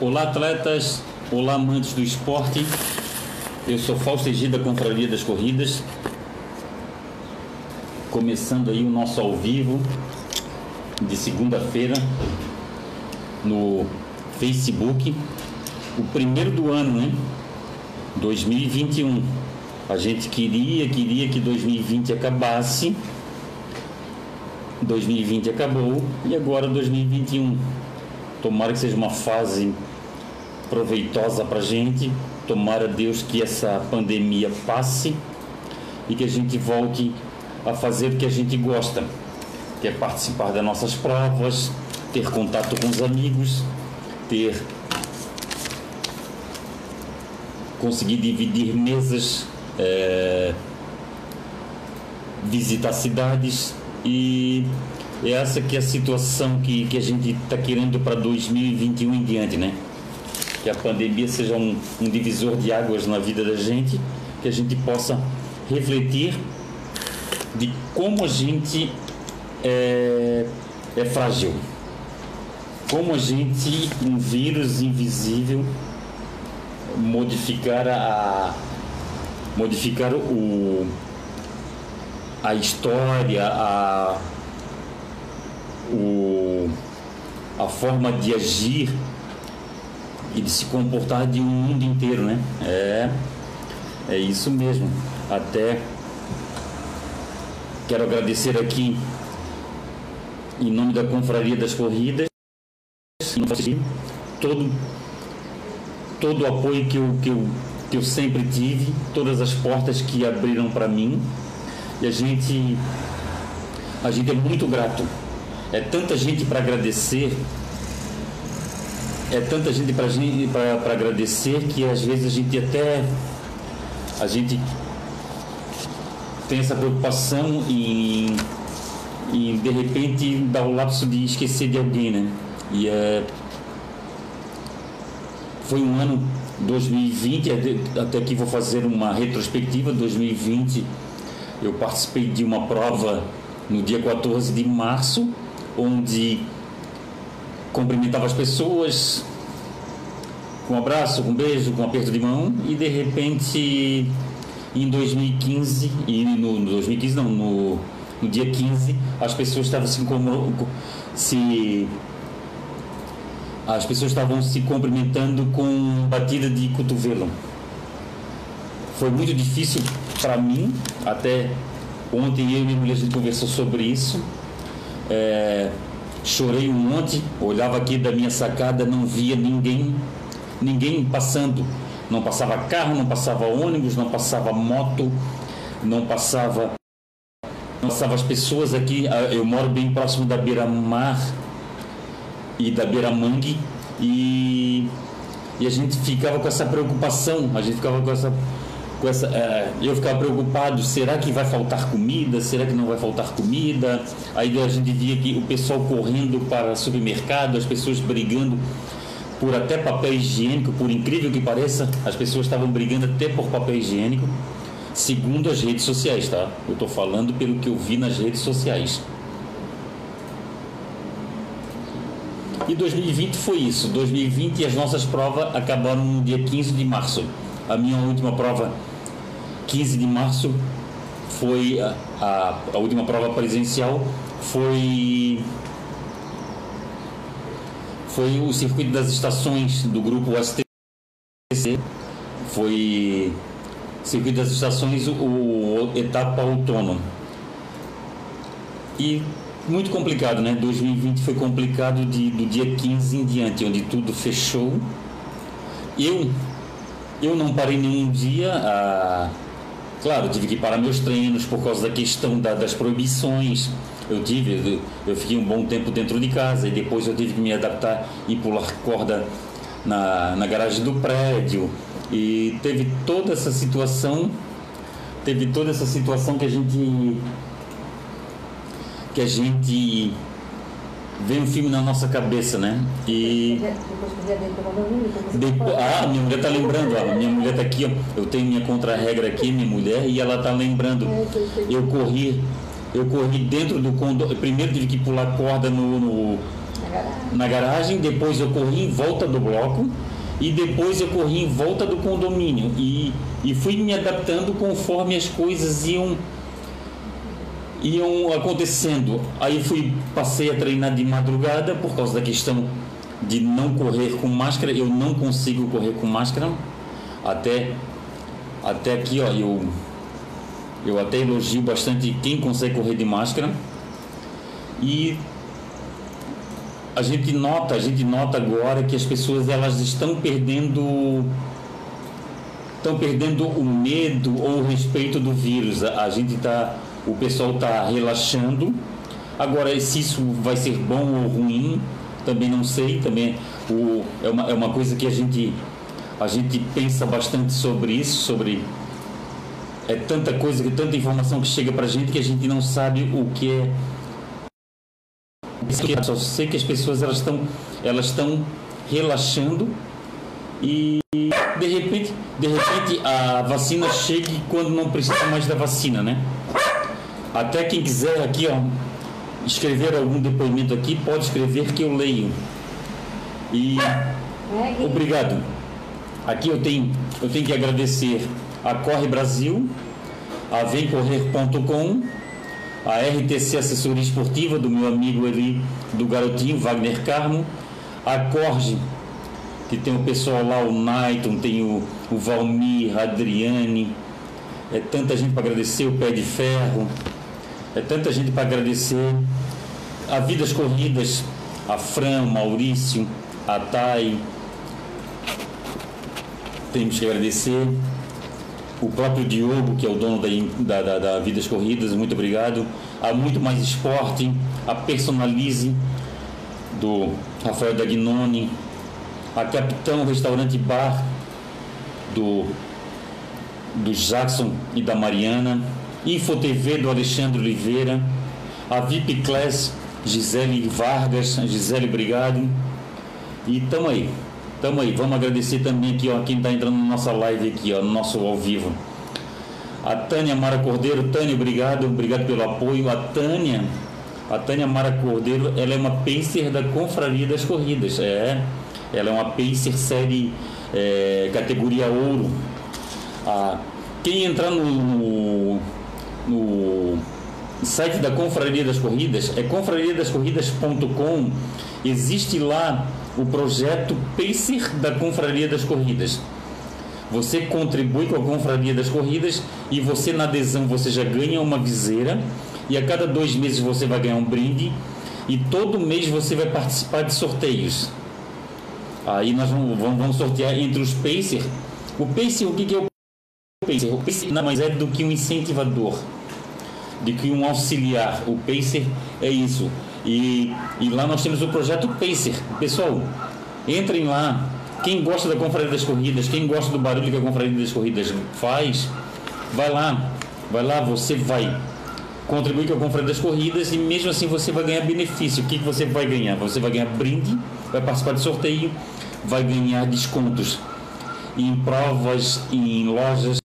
Olá, atletas. Olá, amantes do esporte. Eu sou Fausto Egida, Confraria das Corridas. Começando aí o nosso ao vivo de segunda-feira no Facebook. O primeiro do ano, né? 2021. A gente queria, queria que 2020 acabasse. 2020 acabou e agora 2021. Tomara que seja uma fase proveitosa para a gente. Tomara Deus que essa pandemia passe e que a gente volte a fazer o que a gente gosta, que é participar das nossas provas, ter contato com os amigos, ter conseguir dividir mesas, é, visitar cidades e essa que é a situação que, que a gente está querendo para 2021 em diante, né? Que a pandemia seja um, um divisor de águas na vida da gente, que a gente possa refletir de como a gente é, é frágil, como a gente, um vírus invisível, modificar a modificar o a história, a o a forma de agir e de se comportar de um mundo inteiro, né? É é isso mesmo. Até quero agradecer aqui em nome da Confraria das Corridas todo todo o apoio que eu, que eu, que eu sempre tive, todas as portas que abriram para mim. E a gente, a gente é muito grato. É tanta gente para agradecer, é tanta gente para agradecer que às vezes a gente até a gente tem essa preocupação em, em de repente dar o lapso de esquecer de alguém, né? E é foi um ano 2020, até que vou fazer uma retrospectiva 2020. Eu participei de uma prova no dia 14 de março, onde cumprimentava as pessoas com um abraço, com um beijo, com um aperto de mão e de repente em 2015 e no, no 2015 não, no, no dia 15 as pessoas estavam se, se as pessoas estavam se cumprimentando com batida de cotovelo. Foi muito difícil para mim, até ontem eu e minha mulher a gente conversou sobre isso. É, chorei um monte, olhava aqui da minha sacada, não via ninguém, ninguém passando. Não passava carro, não passava ônibus, não passava moto, não passava, não passava as pessoas aqui. Ah, eu moro bem próximo da beira-mar e da Beira Mangue e, e a gente ficava com essa preocupação, a gente ficava com essa com essa, é, eu ficava preocupado, será que vai faltar comida? Será que não vai faltar comida? Aí a gente via que o pessoal correndo para supermercado, as pessoas brigando por até papel higiênico, por incrível que pareça, as pessoas estavam brigando até por papel higiênico, segundo as redes sociais, tá? Eu estou falando pelo que eu vi nas redes sociais. E 2020 foi isso. 2020 as nossas provas acabaram no dia 15 de março. A minha última prova, 15 de março, foi a, a, última prova presencial foi foi o circuito das estações do grupo STC. Foi circuito das estações o, o etapa autônomo. E muito complicado, né? 2020 foi complicado de, do dia 15 em diante, onde tudo fechou. Eu, eu não parei nenhum dia. A... Claro, tive que parar meus treinos por causa da questão da, das proibições. Eu tive, eu fiquei um bom tempo dentro de casa e depois eu tive que me adaptar e pular corda na, na garagem do prédio. E teve toda essa situação, teve toda essa situação que a gente que a gente vê um filme na nossa cabeça, né? E depois, ah, minha mulher tá lembrando, ó, minha mulher tá aqui, ó, eu tenho minha contra-regra aqui, minha mulher, e ela tá lembrando. Eu corri, eu corri dentro do condomínio, primeiro tive que pular corda no, no na garagem, depois eu corri em volta do bloco e depois eu corri em volta do condomínio e, e fui me adaptando conforme as coisas iam iam acontecendo. Aí fui passei a treinar de madrugada por causa da questão de não correr com máscara. Eu não consigo correr com máscara. Até até aqui, ó, eu eu até elogio bastante quem consegue correr de máscara. E a gente nota, a gente nota agora que as pessoas elas estão perdendo estão perdendo o medo ou o respeito do vírus. A, gente tá, o pessoal está relaxando. Agora, se isso vai ser bom ou ruim, também não sei. Também o, é, uma, é uma coisa que a gente a gente pensa bastante sobre isso, sobre é tanta coisa, tanta informação que chega para a gente que a gente não sabe o que é só sei que as pessoas elas estão elas estão relaxando e de repente de repente a vacina chega quando não precisa mais da vacina né até quem quiser aqui ó escrever algum depoimento aqui pode escrever que eu leio. E obrigado. Aqui eu tenho eu tenho que agradecer a Corre Brasil a vemcorrer.com a RTC Assessoria Esportiva do meu amigo ali do Garotinho, Wagner Carmo, a Corge, que tem o pessoal lá, o Naiton, tem o, o Valmir, a Adriane, é tanta gente para agradecer, o Pé de Ferro, é tanta gente para agradecer, a Vidas Corridas, a Fran, Maurício, a Thay, temos que agradecer. O próprio Diogo, que é o dono da, da, da Vidas Corridas, muito obrigado. A Muito Mais Esporte, a Personalize, do Rafael Dagnoni, a Capitão Restaurante Bar, do, do Jackson e da Mariana, Info TV do Alexandre Oliveira, a VIP Class, Gisele Vargas, Gisele, obrigado. E tamo aí. Tamo aí, vamos agradecer também aqui, ó, quem está entrando na nossa live aqui, ó, no nosso ao vivo. A Tânia Mara Cordeiro, Tânia, obrigado, obrigado pelo apoio. A Tânia, a Tânia Mara Cordeiro, ela é uma pacer da Confraria das Corridas, é. Ela é uma pacer série é, categoria ouro. Ah, quem entrar no, no site da Confraria das Corridas, é confrariadascorridas.com, existe lá o projeto Pacer da Confraria das Corridas. Você contribui com a Confraria das Corridas e você na adesão você já ganha uma viseira e a cada dois meses você vai ganhar um brinde e todo mês você vai participar de sorteios. Aí nós vamos, vamos sortear entre os Pacer. O Pacer, o que é o Pacer? O Pacer nada mais é do que um incentivador, de que um auxiliar. O Pacer é isso e, e lá nós temos o projeto Pacer. Pessoal, entrem lá. Quem gosta da Confraria das Corridas, quem gosta do barulho que a Confraria das Corridas faz, vai lá. Vai lá, você vai contribuir com a Confraria das Corridas e mesmo assim você vai ganhar benefício. O que, que você vai ganhar? Você vai ganhar brinde, vai participar de sorteio, vai ganhar descontos em provas, em lojas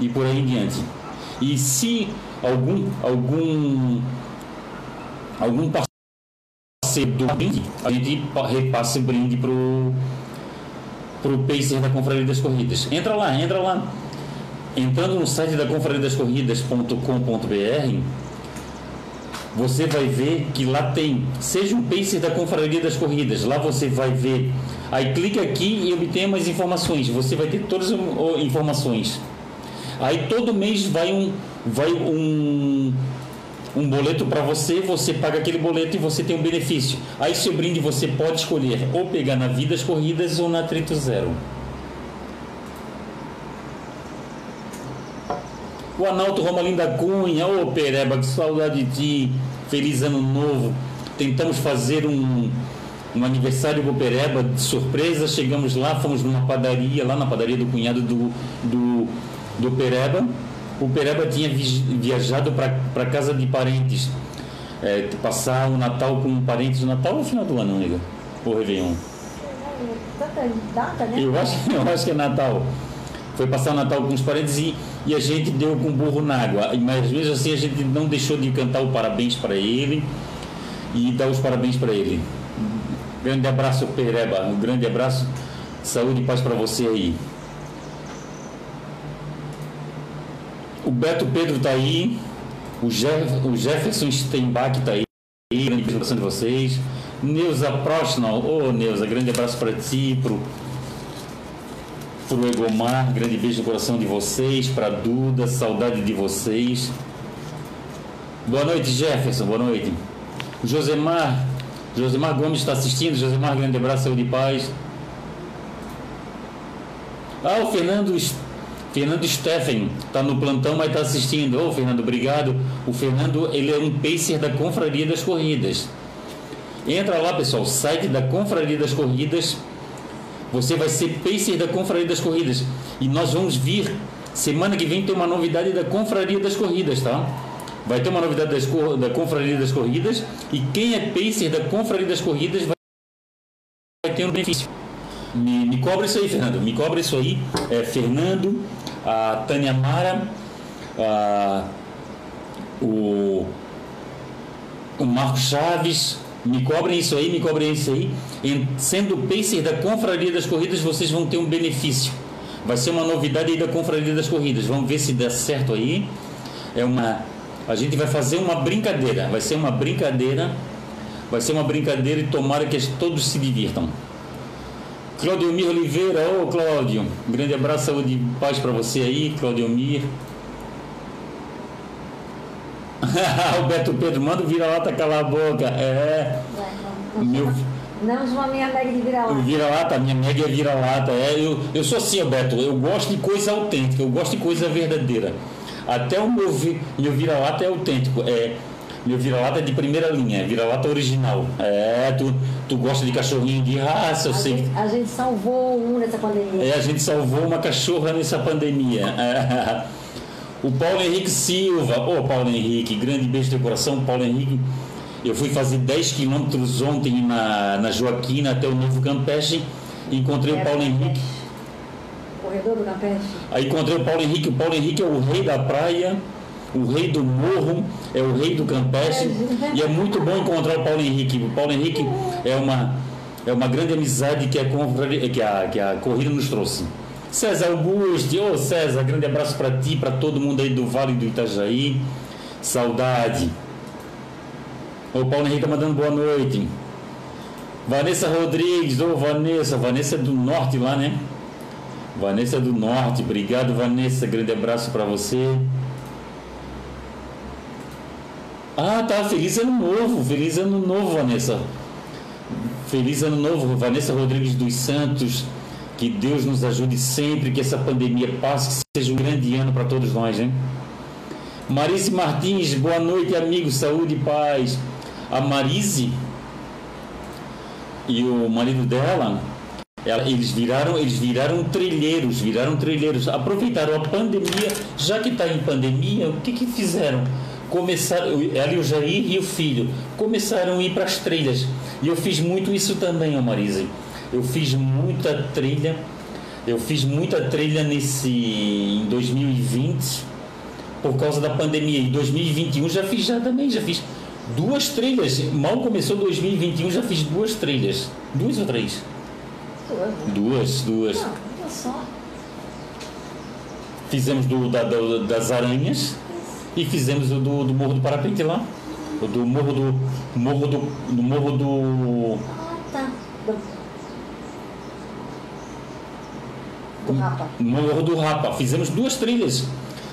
e por aí em diante. E se algum algum algum parceiro do brinde, a gente repassa o brinde pro pro Pacer da Confraria das Corridas. Entra lá, entra lá. Entrando no site da confraria das corridas.com.br, você vai ver que lá tem, seja um Pacer da Confraria das Corridas, lá você vai ver. Aí clica aqui e obtenha mais informações. Você vai ter todas as informações. Aí todo mês vai um vai um um boleto para você, você paga aquele boleto e você tem um benefício. Aí seu brinde você pode escolher ou pegar na Vidas Corridas ou na Trito Zero. O Analto Romalim da Cunha, ô oh, Pereba, que saudade de ti, feliz ano novo. Tentamos fazer um, um aniversário com o Pereba de surpresa, chegamos lá, fomos numa padaria, lá na padaria do cunhado do, do, do Pereba o Pereba tinha viajado para casa de parentes, é, passar o Natal com parentes, o Natal ou final do ano, amiga? O Réveillon? Tanta data, né? Eu acho, eu acho que é Natal. Foi passar o Natal com os parentes e, e a gente deu com burro na água. Mas mesmo assim a gente não deixou de cantar o parabéns para ele e dar os parabéns para ele. Grande abraço, Pereba. Um grande abraço. Saúde e paz para você aí. O Beto Pedro tá aí. O, Jeff, o Jefferson Steinbach tá aí. Grande beijo de vocês. Neuza Prostnal. Ô, oh, Neuza, grande abraço para ti, pro, pro Egomar. Grande beijo no coração de vocês. Para Duda, saudade de vocês. Boa noite, Jefferson. Boa noite. Josemar. Josemar Gomes está assistindo. Josemar, grande abraço, saúde e paz. Ah, o Fernando, Fernando Steffen está no plantão, mas está assistindo. Ô, oh, Fernando, obrigado. O Fernando, ele é um pacer da Confraria das Corridas. Entra lá, pessoal, site da Confraria das Corridas. Você vai ser pacer da Confraria das Corridas. E nós vamos vir, semana que vem tem uma novidade da Confraria das Corridas, tá? Vai ter uma novidade das, da Confraria das Corridas. E quem é pacer da Confraria das Corridas vai ter um benefício. Me, me cobra isso aí, Fernando. Me cobra isso aí. É, Fernando, a Tânia Mara, a, o, o Marcos Chaves. Me cobrem isso aí, me cobrem isso aí. E, sendo pacer da Confraria das Corridas, vocês vão ter um benefício. Vai ser uma novidade aí da Confraria das Corridas. Vamos ver se dá certo aí. É uma. A gente vai fazer uma brincadeira. Vai ser uma brincadeira. Vai ser uma brincadeira e tomara que todos se divirtam. Claudio Mir Oliveira, ô Cláudio, um grande abraço, saúde e paz para você aí, Claudio Mir. o Beto Pedro, manda o vira-lata calar a boca. É. Não, meu... não uma minha mega de vira-lata. Vira-lata, minha mega é vira-lata. É, eu, eu sou assim, Beto, eu gosto de coisa autêntica, eu gosto de coisa verdadeira. Até o meu, meu vira-lata é autêntico. É, meu vira-lata é de primeira linha, é vira-lata original. É, tu, tu gosta de cachorrinho de raça, eu a sei. Gente, a gente salvou um nessa pandemia. É, a gente salvou uma cachorra nessa pandemia. É. O Paulo Henrique Silva, ô oh, Paulo Henrique, grande beijo de coração, Paulo Henrique. Eu fui fazer 10 quilômetros ontem na, na Joaquina até o Novo Campeche. Encontrei é, o Paulo Henrique. Corredor do Campeche. Aí encontrei o Paulo Henrique. O Paulo Henrique é o rei da praia o rei do morro, é o rei do campestre. E é muito bom encontrar o Paulo Henrique. O Paulo Henrique é uma, é uma grande amizade que a, que a, que a corrida nos trouxe. César Augusto, ô oh, César, grande abraço para ti, para todo mundo aí do Vale do Itajaí. Saudade. O Paulo Henrique tá mandando boa noite. Vanessa Rodrigues, ô oh, Vanessa, Vanessa é do norte lá, né? Vanessa é do norte, obrigado Vanessa, grande abraço para você. Ah, tá. Feliz ano novo. Feliz ano novo, Vanessa. Feliz ano novo, Vanessa Rodrigues dos Santos. Que Deus nos ajude sempre, que essa pandemia passe, que seja um grande ano para todos nós, hein? Marise Martins, boa noite, amigo. Saúde e paz. A Marise e o marido dela, ela, eles viraram, eles viraram trilheiros, viraram trilheiros. Aproveitaram a pandemia, já que está em pandemia, o que que fizeram? Começaram, ela e o Jair e o filho, começaram a ir para as trilhas. E eu fiz muito isso também, ó Marisa. Eu fiz muita trilha, eu fiz muita trilha nesse em 2020 por causa da pandemia. Em 2021 já fiz já também, já fiz duas trilhas. Mal começou 2021, já fiz duas trilhas. Duas ou três? Duas, duas. Não, só. Fizemos do, da, do, das aranhas e fizemos o do, do Morro do Parapente lá. O do Morro do. Morro do. do Morro do. Ah, tá. Do Rapa. Morro do Rapa. Fizemos duas trilhas.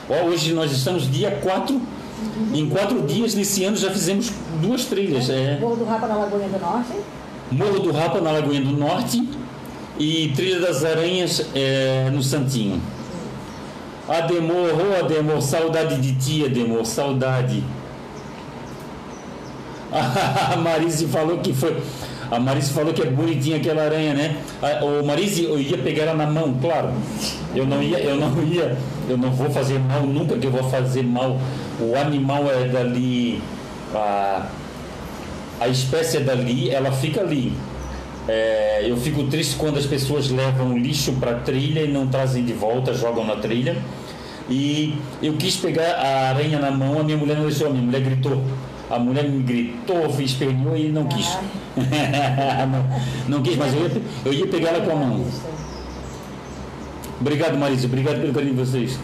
Ó, hoje nós estamos dia 4. Uhum. Em quatro dias nesse ano já fizemos duas trilhas. É. Morro do Rapa na Lagoinha do Norte. Morro do Rapa na Lagoinha do Norte e Trilha das Aranhas é, no Santinho. Ademor, oh Ademor, saudade de ti, Ademor, saudade. A Marise falou que foi. A Marise falou que é bonitinha aquela aranha, né? O Marise, eu ia pegar ela na mão, claro. Eu não ia, eu não ia, eu não vou fazer mal nunca que eu vou fazer mal. O animal é dali, a, a espécie é dali, ela fica ali. É, eu fico triste quando as pessoas levam lixo para trilha e não trazem de volta, jogam na trilha. E eu quis pegar a aranha na mão, a minha mulher não deixou, a minha mulher gritou. A mulher me gritou, esperneou e não quis. não, não quis, mas eu ia, eu ia pegar ela com a mão. Obrigado, Marisa. Obrigado pelo carinho de vocês.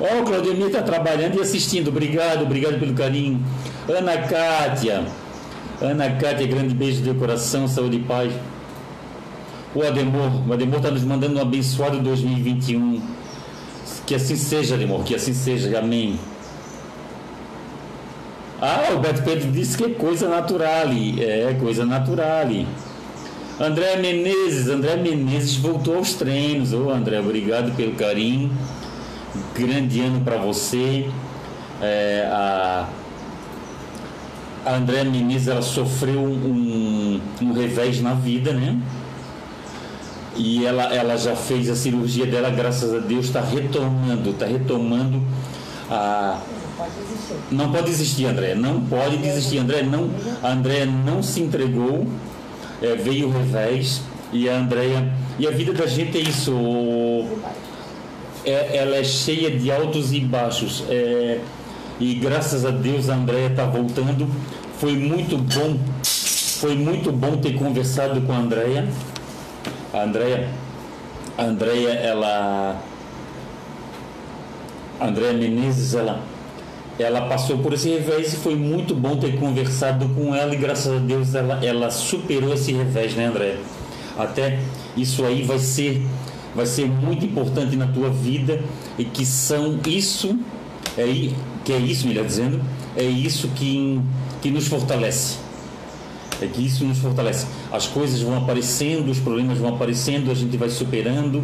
Ó, oh, Claudemir está trabalhando e assistindo. Obrigado, obrigado pelo carinho. Ana Cátia. Ana Cátia, grande beijo do coração, saúde e paz. O Ademor, o Ademor está nos mandando um abençoado 2021. Que assim seja, Ademor, que assim seja. Amém. Ah, o Beto Pedro disse que é coisa natural. É, coisa natural. André Menezes, André Menezes voltou aos treinos. Ô André, obrigado pelo carinho. Grande ano para você. É, a, a André Menezes ela sofreu um, um revés na vida, né? E ela, ela já fez a cirurgia dela, graças a Deus, está retomando, está retomando a. Não pode desistir, André. Não pode desistir, André. Não, a André não se entregou é, veio o revés e a Andrea e a vida da gente é isso é, ela é cheia de altos e baixos é, e graças a Deus a Andrea está voltando foi muito bom foi muito bom ter conversado com a Andrea a Andrea a Andrea ela a Andrea Menezes ela ela passou por esse revés e foi muito bom ter conversado com ela e graças a Deus ela, ela superou esse revés, né, André? Até isso aí vai ser vai ser muito importante na tua vida e que são isso é que é isso, melhor dizendo, é isso que que nos fortalece. É que isso nos fortalece. As coisas vão aparecendo, os problemas vão aparecendo, a gente vai superando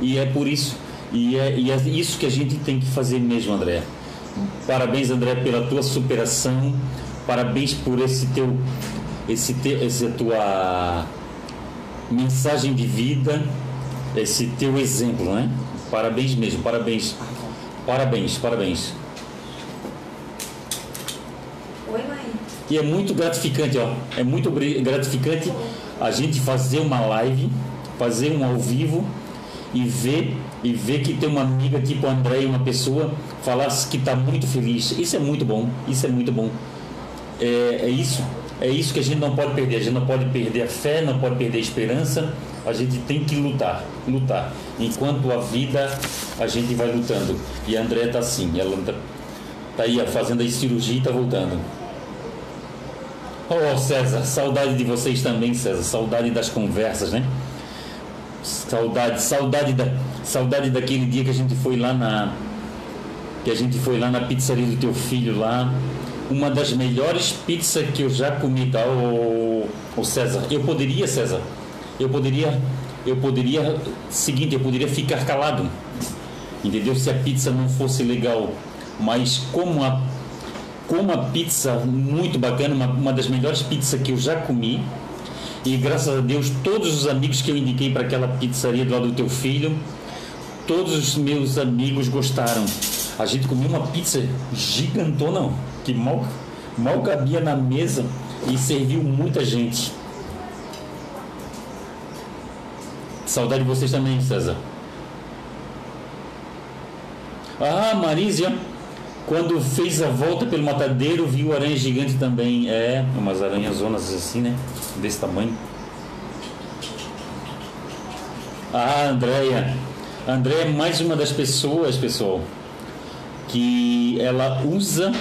e é por isso e é, e é isso que a gente tem que fazer mesmo, André Parabéns, André, pela tua superação. Parabéns por esse teu, esse te, essa tua mensagem de vida, esse teu exemplo, né? Parabéns mesmo, parabéns. Parabéns, parabéns. E é muito gratificante, ó. É muito gratificante a gente fazer uma live, fazer um ao vivo e ver e ver que tem uma amiga tipo a André, uma pessoa falar que está muito feliz. Isso é muito bom. Isso é muito bom. É, é, isso. É isso que a gente não pode perder. A gente não pode perder a fé, não pode perder a esperança. A gente tem que lutar, lutar. Enquanto a vida, a gente vai lutando. E a André está assim. Ela está tá aí fazendo a cirurgia e está voltando. Oh, César, saudade de vocês também, César. Saudade das conversas, né? Saudade, saudade da, saudade daquele dia que a gente foi lá na que a gente foi lá na pizzaria do teu filho lá. Uma das melhores pizzas que eu já comi, tá? O, o César. Eu poderia, César. Eu poderia, eu poderia, seguinte, eu poderia ficar calado. Entendeu? Se a pizza não fosse legal, mas como a como a pizza muito bacana, uma, uma das melhores pizzas que eu já comi, e graças a Deus, todos os amigos que eu indiquei para aquela pizzaria do lado do teu filho, todos os meus amigos gostaram. A gente comeu uma pizza gigantona, que mal, mal cabia na mesa e serviu muita gente. Saudade de vocês também, César. Ah, Marísia, quando fez a volta pelo matadeiro, viu aranha gigante também. É, umas aranhas zonas assim, né? Desse tamanho. Ah, Andréia. Andréia é mais uma das pessoas, pessoal, que ela usa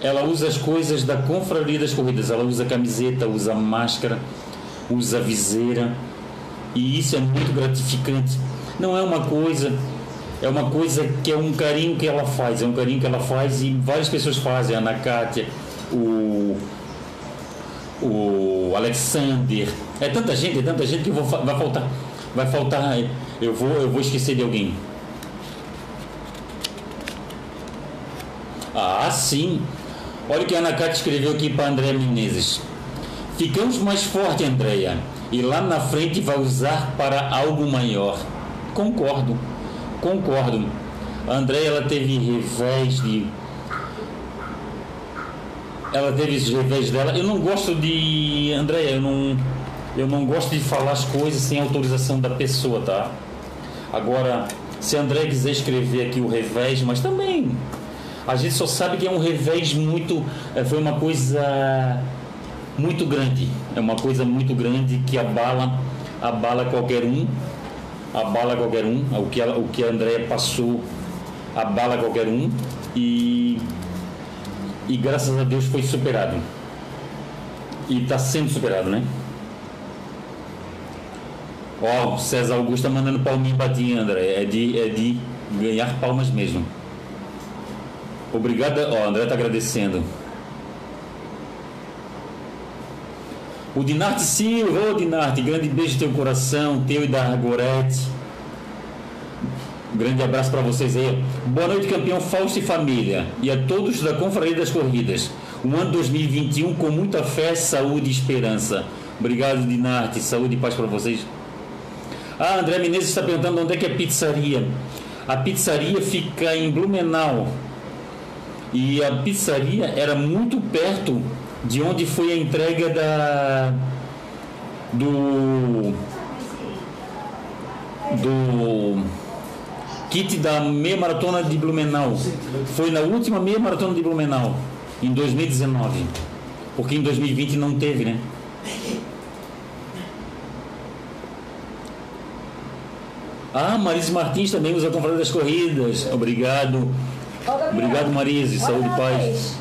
ela usa as coisas da confraria das corridas. Ela usa camiseta, usa máscara, usa viseira. E isso é muito gratificante. Não é uma coisa é uma coisa que é um carinho que ela faz, é um carinho que ela faz e várias pessoas fazem, a Ana Kátia, o, o Alexander, é tanta gente, é tanta gente que vou, vai faltar, vai faltar, eu vou, eu vou esquecer de alguém. Ah, sim. Olha o que a Ana Cátia escreveu aqui para André Menezes. Ficamos mais fortes, Andréia, e lá na frente vai usar para algo maior. Concordo. Concordo. A Andréia ela teve revés de. Ela teve esses revés dela. Eu não gosto de. Andréia, eu não. Eu não gosto de falar as coisas sem autorização da pessoa, tá? Agora, se André quiser escrever aqui o revés, mas também. A gente só sabe que é um revés muito. Eh, foi uma coisa muito grande. É uma coisa muito grande que abala, abala qualquer um, abala qualquer um. O que a, o que a Andrea passou abala qualquer um e e graças a Deus foi superado. E está sendo superado, né? Ó, oh, César Augusto tá mandando palminho pra ti, André. É de, é de ganhar palmas mesmo. Obrigado. Ó, oh, André tá agradecendo. O Dinarte Silva, ô oh, Dinarte, grande beijo no teu coração, teu e da Gorete. Grande abraço para vocês aí. Boa noite, campeão Fausto e família. E a todos da Confraria das Corridas. Um ano 2021 com muita fé, saúde e esperança. Obrigado, Dinarte. Saúde e paz para vocês. Ah, André Menezes está perguntando onde é que é a pizzaria. A pizzaria fica em Blumenau. E a pizzaria era muito perto de onde foi a entrega da do do kit da meia maratona de Blumenau. Foi na última meia maratona de Blumenau em 2019. Porque em 2020 não teve, né? Ah, Marise Martins também usa a das corridas. Obrigado. Obrigado, Marise. Saúde e paz.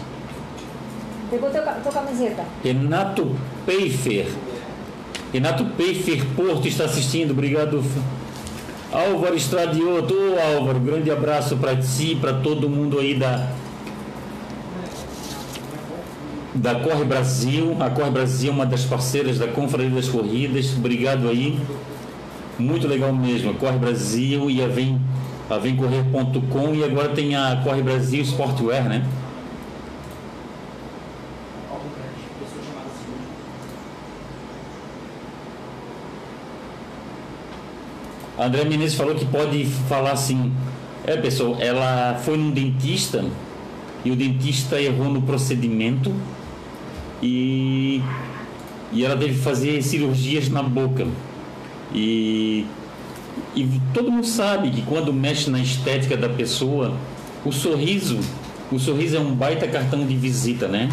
Pegou teu, tua camiseta. Renato Peifer. Renato Peifer Porto está assistindo. Obrigado. Álvaro Estradioto. Ô Álvaro, grande abraço para ti, para todo mundo aí da da Corre Brasil. A Corre Brasil é uma das parceiras da Confraria das Corridas. Obrigado aí. Muito legal mesmo. Corre Brasil e a Vem, a Vem Correr.com e agora tem a Corre Brasil Sportwear, né? A André Menezes falou que pode falar assim: é, pessoal, ela foi num dentista e o dentista errou no procedimento e, e ela deve fazer cirurgias na boca. E, e todo mundo sabe que quando mexe na estética da pessoa, o sorriso, o sorriso é um baita cartão de visita, né?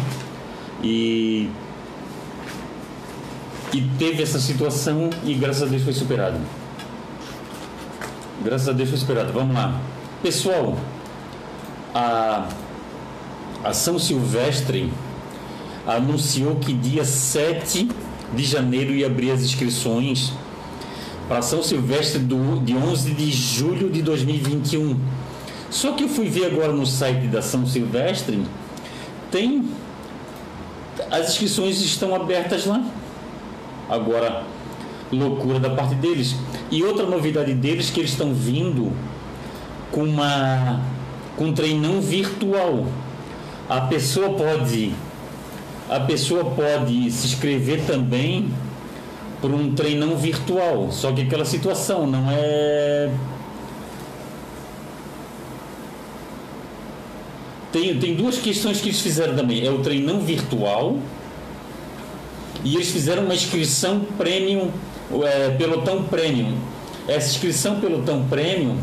E, e teve essa situação e graças a Deus foi superado. Graças a Deus foi superado. Vamos lá. Pessoal, a, a São Silvestre anunciou que dia 7 de janeiro ia abrir as inscrições para São Silvestre do, de 11 de julho de 2021. Só que eu fui ver agora no site da São Silvestre, tem as inscrições estão abertas lá. Agora, loucura da parte deles. E outra novidade deles que eles estão vindo com uma com um treinão virtual. A pessoa pode a pessoa pode se inscrever também por um treinão virtual. Só que aquela situação não é. Tem, tem duas questões que eles fizeram também. É o treinão virtual e eles fizeram uma inscrição premium, é, pelotão premium. Essa inscrição pelotão premium,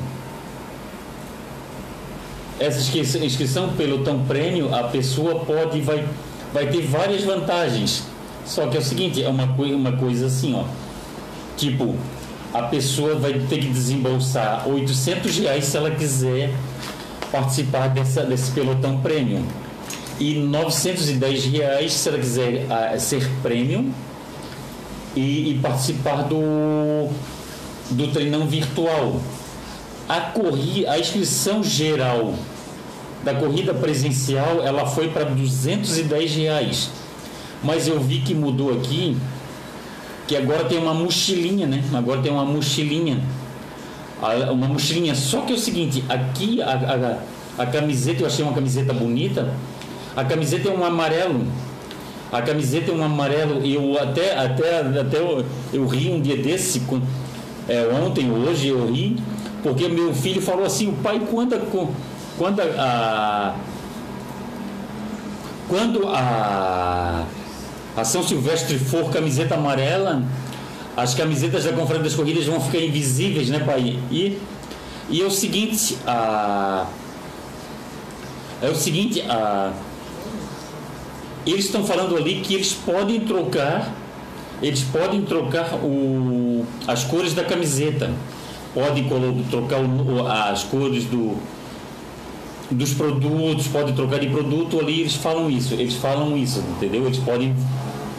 essa inscrição pelotão premium, a pessoa pode vai, vai ter várias vantagens só que é o seguinte, é uma, uma coisa assim, ó. Tipo, a pessoa vai ter que desembolsar 800 reais se ela quiser participar dessa, desse pelotão premium. E 910 reais se ela quiser uh, ser premium e, e, participar do, do treinão virtual. A, corri, a inscrição geral da corrida presencial ela foi para 210 reais mas eu vi que mudou aqui, que agora tem uma mochilinha, né? Agora tem uma mochilinha. Uma mochilinha. Só que é o seguinte, aqui a, a, a camiseta, eu achei uma camiseta bonita. A camiseta é um amarelo. A camiseta é um amarelo. E eu até, até, até eu, eu ri um dia desse, com, é, ontem, hoje eu ri, porque meu filho falou assim, o pai, quando a, quando a, quando a a São Silvestre for camiseta amarela, as camisetas da Conferência das Corridas vão ficar invisíveis, né, pai? E, e é o seguinte, a, é o seguinte, a, eles estão falando ali que eles podem trocar, eles podem trocar o, as cores da camiseta, podem trocar o, as cores do, dos produtos, podem trocar de produto ali, eles falam isso, eles falam isso, entendeu? Eles podem,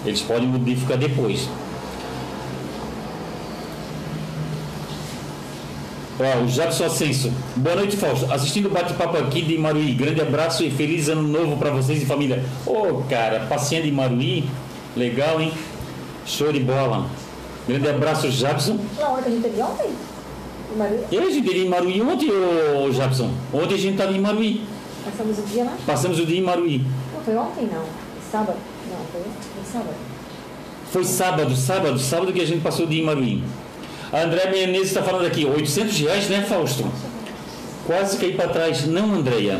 eles podem modificar depois. Ó, o Jabson Ascenso. Boa noite, Fausto. Assistindo o bate-papo aqui de Maruí. Grande abraço e feliz ano novo para vocês e família. Ô, oh, cara, passeando em Maruí. Legal, hein? Show de bola. Grande abraço, Jabson. Na hora que a gente teve ontem? Em Maruí? Eu, a gente teve em Maruí ontem, ô Jabson. Ontem a gente estava em Maruí. Passamos o dia lá? Passamos o dia em Maruí. Não, foi ontem não. Sábado? Não, foi, foi sábado. Foi sábado, sábado, sábado que a gente passou o dia em Maruí. André Menezes está falando aqui, 800 reais, né, Fausto? Quase caí para trás. Não, Andréia.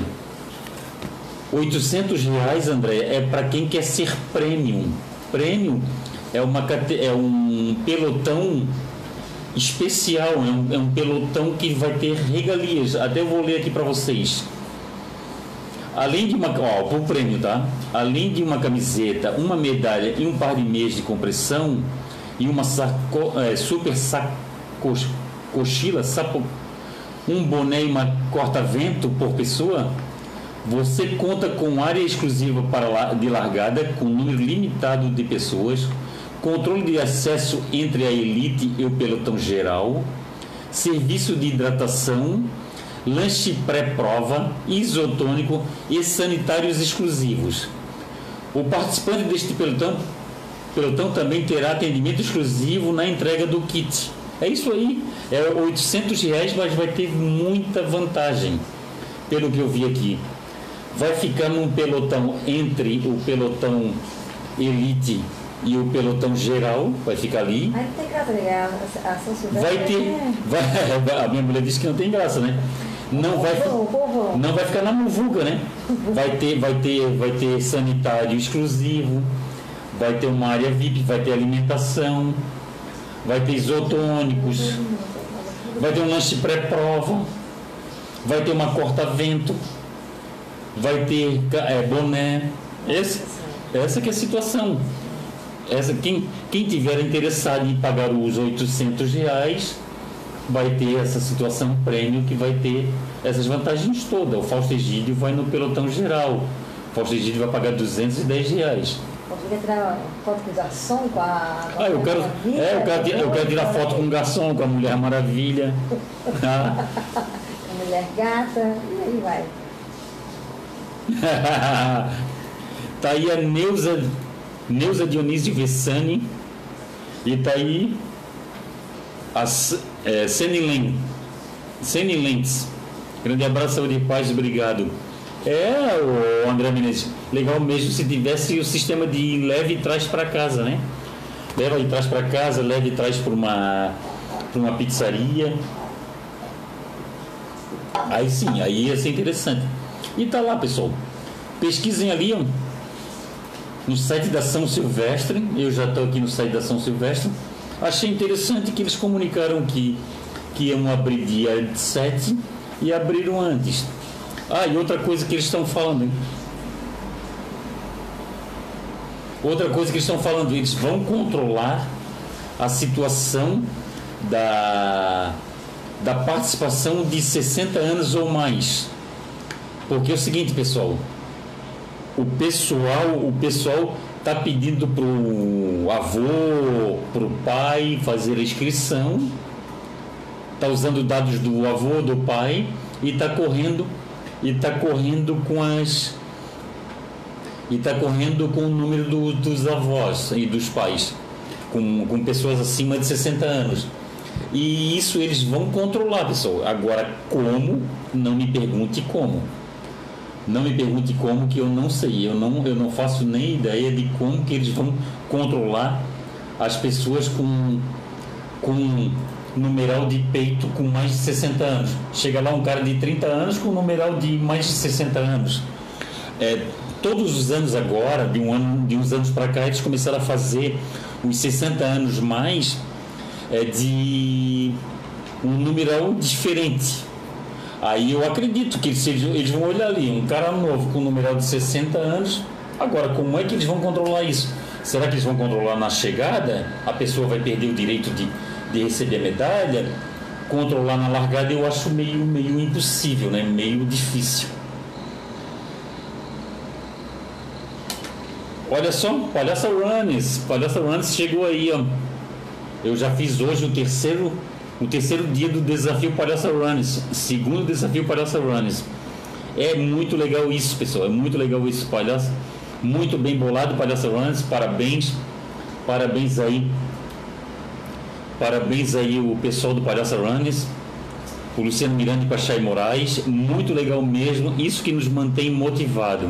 800 reais, Andréia, é para quem quer ser premium. Premium é, uma, é um pelotão especial, é um, é um pelotão que vai ter regalias. Até eu vou ler aqui para vocês. Além de uma, ó, prêmio, tá? Além de uma camiseta, uma medalha e um par de meias de compressão, e uma saco, é, super sacochila, sapo, um boné e uma corta-vento por pessoa, você conta com área exclusiva para de largada, com número limitado de pessoas, controle de acesso entre a elite e o pelotão geral, serviço de hidratação, lanche pré-prova, isotônico e sanitários exclusivos. O participante deste pelotão pelotão também terá atendimento exclusivo na entrega do kit. É isso aí, é 800 reais, mas vai ter muita vantagem, pelo que eu vi aqui. Vai ficar num pelotão entre o pelotão elite e o pelotão geral, vai ficar ali. Aí tem graça, né? a. Vai ter, é. vai, a minha mulher disse que não tem graça, né? Não vai, não vai ficar na muvuga, né? Vai ter, vai ter, vai ter sanitário exclusivo vai ter uma área VIP, vai ter alimentação, vai ter isotônicos, vai ter um lanche pré-prova, vai ter uma corta-vento, vai ter é, boné. Esse, essa que é a situação. Essa, quem, quem tiver interessado em pagar os 800 reais vai ter essa situação prêmio que vai ter essas vantagens todas. O Fausto Egídio vai no pelotão geral. O Fausto Egídio vai pagar 210 reais. Poderia tirar foto com o garçom, com a. Com ah, eu quero, é, eu, quero, eu quero tirar foto com o garçom, com a Mulher Maravilha. Ah. a Mulher Gata, e aí vai. tá aí a Neuza, Neuza Dionísio Vessani. E tá aí a é, Seni Lentz. Grande abraço, saúde e paz, obrigado. É, o André Menezes, legal mesmo se tivesse o sistema de leve e traz para casa, né? Leva e traz para casa, leve e traz para uma, uma pizzaria. Aí sim, aí ia ser interessante. E tá lá, pessoal. Pesquisem ali ó, no site da São Silvestre. Eu já estou aqui no site da São Silvestre. Achei interessante que eles comunicaram que, que iam abrir dia 7 e abriram antes. Ah, e outra coisa que eles estão falando, hein? Outra coisa que eles estão falando, eles vão controlar a situação da, da participação de 60 anos ou mais. Porque é o seguinte, pessoal, o pessoal, o pessoal está pedindo pro avô, pro pai fazer a inscrição, está usando dados do avô, do pai e está correndo e está correndo com as e está correndo com o número do, dos avós e dos pais, com, com pessoas acima de 60 anos. E isso eles vão controlar, pessoal. Agora, como? Não me pergunte como. Não me pergunte como, que eu não sei. Eu não, eu não faço nem ideia de como que eles vão controlar as pessoas com, com numeral de peito com mais de 60 anos. Chega lá um cara de 30 anos com numeral de mais de 60 anos. É, todos os anos agora, de, um ano, de uns anos para cá, eles começaram a fazer os 60 anos mais é, de um numeral diferente. Aí eu acredito que eles, eles vão olhar ali, um cara novo com numeral de 60 anos, Agora, como é que eles vão controlar isso? Será que eles vão controlar na chegada? A pessoa vai perder o direito de, de receber a medalha? Controlar na largada eu acho meio, meio impossível, né? meio difícil. Olha só, Palhaça Runners. Palhaça Runners chegou aí, ó. Eu já fiz hoje o terceiro, o terceiro dia do desafio Palhaça Runners. Segundo desafio Palhaça Runners. É muito legal isso, pessoal. É muito legal isso, Palhaça. Muito bem bolado, Palhaça Runners. Parabéns. Parabéns aí. Parabéns aí o pessoal do Palhaça Runners. O Luciano Miranda e Pachai Moraes. Muito legal mesmo. Isso que nos mantém motivado.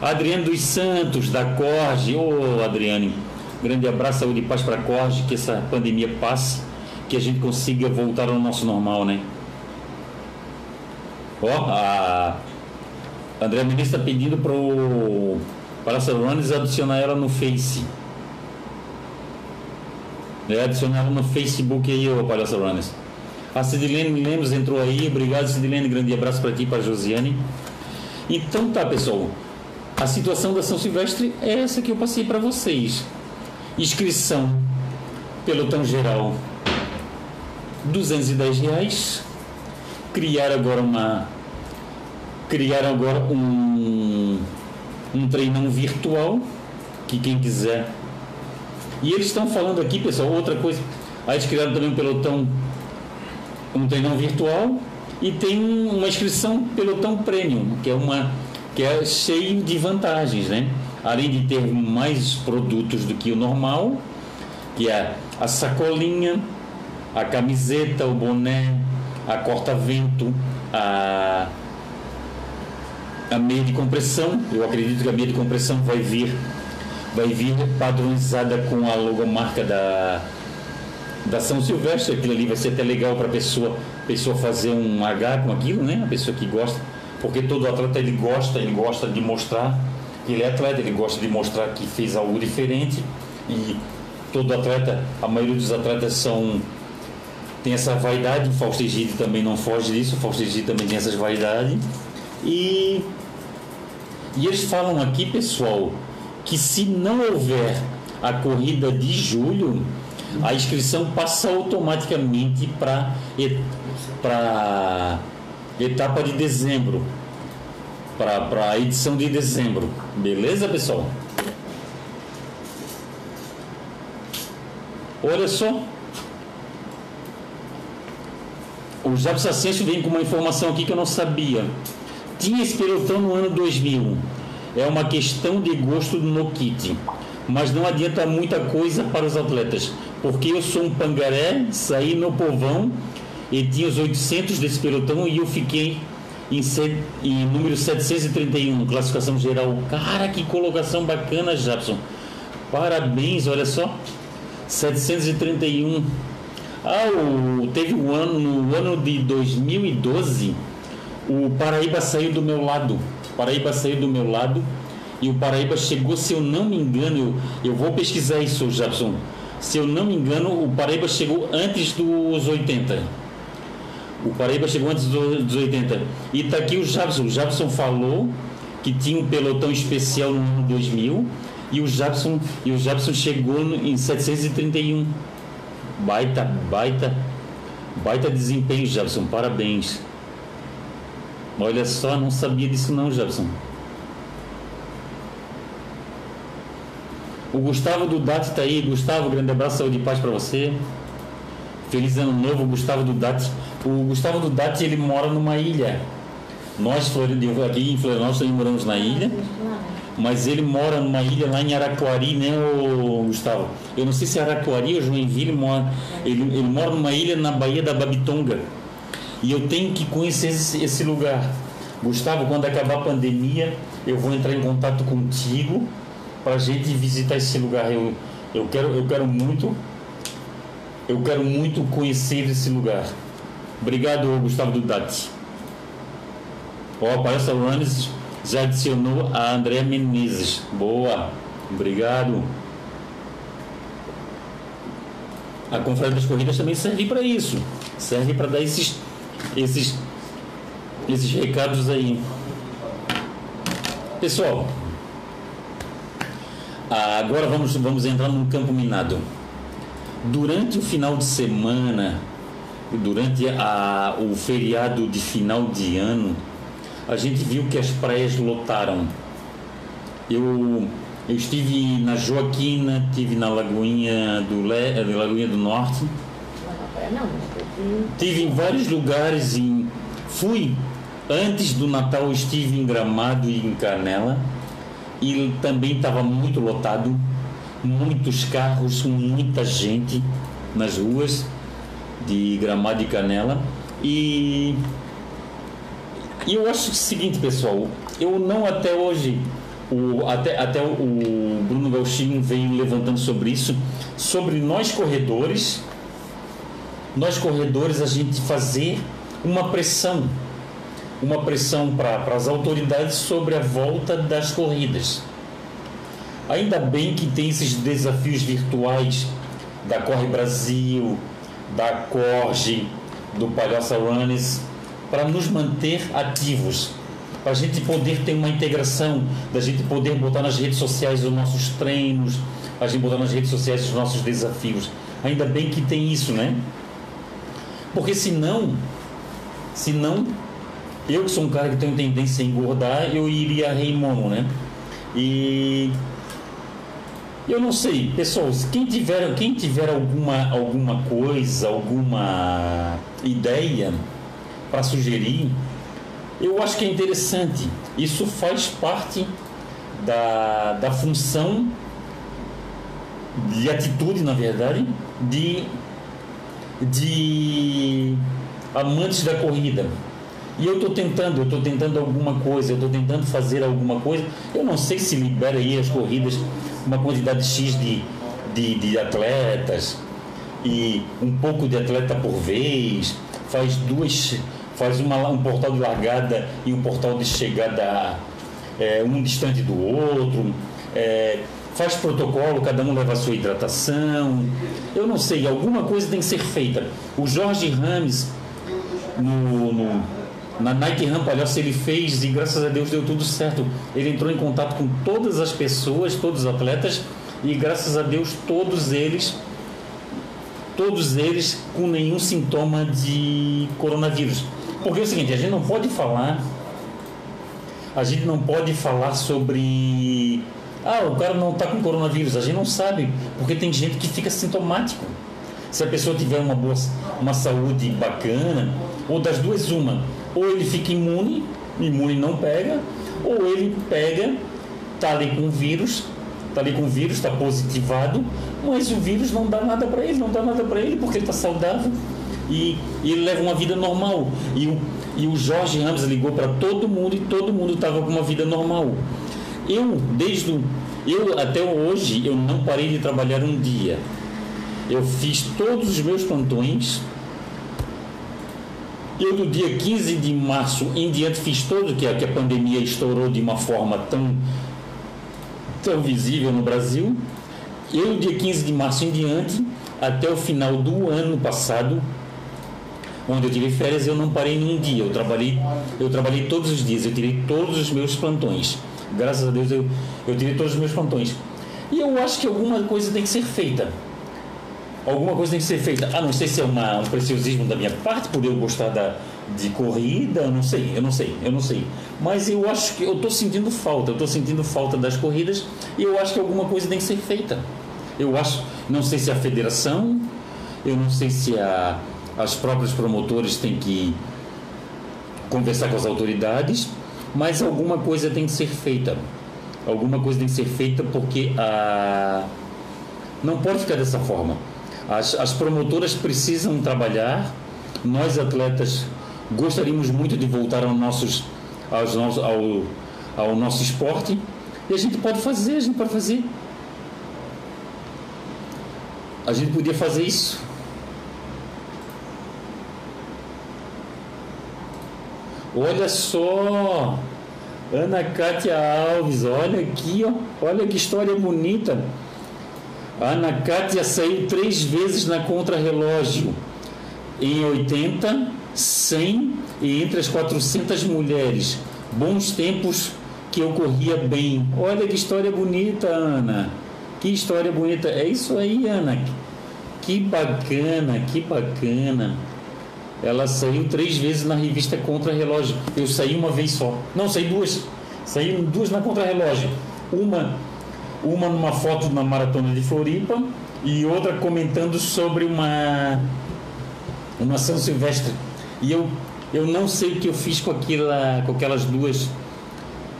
Adriano dos Santos, da Corge. Ô, oh, Adriane, grande abraço, saúde e paz para a Corge. Que essa pandemia passe. Que a gente consiga voltar ao nosso normal, né? Ó, oh, a André Menezes está pedindo para o Palhaça Runners adicionar ela no Face. É, adicionar ela no Facebook aí, ô Runners. A Sidilene Lemos entrou aí. Obrigado, Sidilene. Grande abraço para ti, para Josiane. Então tá, pessoal. A situação da São Silvestre é essa que eu passei para vocês. Inscrição pelotão geral 210 reais. Criar agora uma criar agora um um treinão virtual que quem quiser. E eles estão falando aqui, pessoal, outra coisa. Aí eles criaram também um pelotão um treinão virtual e tem uma inscrição pelotão premium, que é uma que é cheio de vantagens, né? Além de ter mais produtos do que o normal, que é a sacolinha, a camiseta, o boné, a corta-vento, a, a meia de compressão. Eu acredito que a meia de compressão vai vir, vai vir padronizada com a logomarca da, da São Silvestre. Aquilo ali vai ser até legal para a pessoa, pessoa fazer um H com aquilo, né? A pessoa que gosta porque todo atleta ele gosta, ele gosta de mostrar que ele é atleta, ele gosta de mostrar que fez algo diferente. E todo atleta, a maioria dos atletas são tem essa vaidade, o Fausto Egide também não foge disso, o Fausto Egide também tem essas vaidades. E e eles falam aqui, pessoal, que se não houver a corrida de julho, a inscrição passa automaticamente para para etapa de dezembro, para a edição de dezembro. Beleza, pessoal? Olha só. O Jabs Ascenso vem com uma informação aqui que eu não sabia. Tinha esse pelotão no ano 2000. É uma questão de gosto no kit. Mas não adianta muita coisa para os atletas. Porque eu sou um pangaré, saí no povão e tinha os 800 desse pelotão e eu fiquei em, em número 731, classificação geral. Cara, que colocação bacana, Jabson. Parabéns, olha só. 731. Ah, o, teve um ano, no ano de 2012, o Paraíba saiu do meu lado. O Paraíba saiu do meu lado e o Paraíba chegou, se eu não me engano, eu, eu vou pesquisar isso, Jabson. Se eu não me engano, o Paraíba chegou antes dos 80 o Paraíba chegou antes dos 80. E está aqui o Jabson. O Jabson falou que tinha um pelotão especial no ano 2000 e o Jabson, e o Jabson chegou no, em 731. Baita, baita, baita desempenho, Jabson. Parabéns. Olha só, não sabia disso não, Jabson. O Gustavo Dudati está aí. Gustavo, grande abraço, saúde e paz para você. Feliz ano novo, Gustavo Dudati. O Gustavo Dudati, ele mora numa ilha. Nós, aqui em Florianópolis, moramos na ilha. Mas ele mora numa ilha lá em Araquari, né, Gustavo? Eu não sei se é Araquari ou Joinville, mora, ele, ele mora numa ilha na Baía da Babitonga. E eu tenho que conhecer esse, esse lugar. Gustavo, quando acabar a pandemia, eu vou entrar em contato contigo para a gente visitar esse lugar. Eu, eu, quero, eu quero muito eu quero muito conhecer esse lugar. Obrigado, Gustavo Dudati. Ó, oh, Palestra Runners já adicionou a Andréa Menezes. Boa, obrigado. A Conferência das Corridas também serve para isso. Serve para dar esses, esses, esses recados aí. Pessoal, agora vamos, vamos entrar num campo minado. Durante o final de semana, durante a, o feriado de final de ano, a gente viu que as praias lotaram. Eu, eu estive na Joaquina, estive na Lagoinha do, Le, Lagoinha do Norte. Não, não, Tive em vários lugares. Em, fui antes do Natal, estive em Gramado e em Canela. E também estava muito lotado, muitos carros, muita gente nas ruas de Gramado e Canela. E, e eu acho o seguinte, pessoal, eu não até hoje, o, até, até o Bruno Gauchinho veio levantando sobre isso, sobre nós corredores, nós corredores a gente fazer uma pressão, uma pressão para as autoridades sobre a volta das corridas. Ainda bem que tem esses desafios virtuais da Corre Brasil, da Corge, do Palhaça Runners, para nos manter ativos, para a gente poder ter uma integração, da gente poder botar nas redes sociais os nossos treinos, a gente botar nas redes sociais os nossos desafios. Ainda bem que tem isso, né? Porque senão, senão, eu que sou um cara que tenho tendência a engordar, eu iria reimomo, né? E eu não sei, pessoal, quem tiver, quem tiver alguma, alguma coisa, alguma ideia para sugerir, eu acho que é interessante. Isso faz parte da, da função de atitude, na verdade, de, de amantes da corrida. E eu estou tentando, eu estou tentando alguma coisa, eu estou tentando fazer alguma coisa. Eu não sei se libera aí as corridas uma quantidade X de, de, de atletas e um pouco de atleta por vez, faz duas, faz uma, um portal de largada e um portal de chegada é, um distante do outro, é, faz protocolo, cada um leva a sua hidratação. Eu não sei, alguma coisa tem que ser feita. O Jorge Rames, no, no na Nike Run Palhaço ele fez e graças a Deus deu tudo certo. Ele entrou em contato com todas as pessoas, todos os atletas e graças a Deus todos eles todos eles com nenhum sintoma de coronavírus. Porque é o seguinte, a gente não pode falar a gente não pode falar sobre ah, o cara não está com coronavírus, a gente não sabe, porque tem gente que fica sintomático. Se a pessoa tiver uma boa uma saúde bacana, ou das duas uma, ou ele fica imune, imune não pega, ou ele pega, tá ali com vírus, tá ali com vírus, está positivado, mas o vírus não dá nada para ele, não dá nada para ele porque ele está saudável e, e, ele leva uma vida normal. E o, e o Jorge Ramos ligou para todo mundo e todo mundo estava com uma vida normal. Eu, desde o, eu até hoje, eu não parei de trabalhar um dia. Eu fiz todos os meus plantões, eu, do dia 15 de março em diante, fiz todo que a, que a pandemia estourou de uma forma tão, tão visível no Brasil. Eu, do dia 15 de março em diante, até o final do ano passado, onde eu tive férias, eu não parei nenhum dia. Eu trabalhei, eu trabalhei todos os dias, eu tirei todos os meus plantões. Graças a Deus eu, eu tirei todos os meus plantões. E eu acho que alguma coisa tem que ser feita alguma coisa tem que ser feita. Ah, não sei se é uma, um preciosismo da minha parte, por eu gostar da, de corrida, não sei, eu não sei, eu não sei. Mas eu acho que eu estou sentindo falta, eu estou sentindo falta das corridas e eu acho que alguma coisa tem que ser feita. Eu acho, não sei se a federação, eu não sei se a, as próprias promotores têm que conversar com as autoridades, mas alguma coisa tem que ser feita. Alguma coisa tem que ser feita porque a não pode ficar dessa forma. As, as promotoras precisam trabalhar, nós atletas gostaríamos muito de voltar ao, nossos, aos, ao, ao nosso esporte e a gente pode fazer, a gente pode fazer. A gente podia fazer isso. Olha só, Ana Cátia Alves, olha aqui, ó, olha que história bonita. A Ana Cátia saiu três vezes na contrarrelógio, em 80, 100 e entre as 400 mulheres. Bons tempos que eu corria bem. Olha que história bonita, Ana. Que história bonita. É isso aí, Ana. Que bacana, que bacana. Ela saiu três vezes na revista Contra Relógio. Eu saí uma vez só. Não, saí duas. Saí duas na Contra Relógio. Uma, uma numa foto na maratona de Floripa e outra comentando sobre uma uma São Silvestre. E eu eu não sei o que eu fiz com aquela com aquelas duas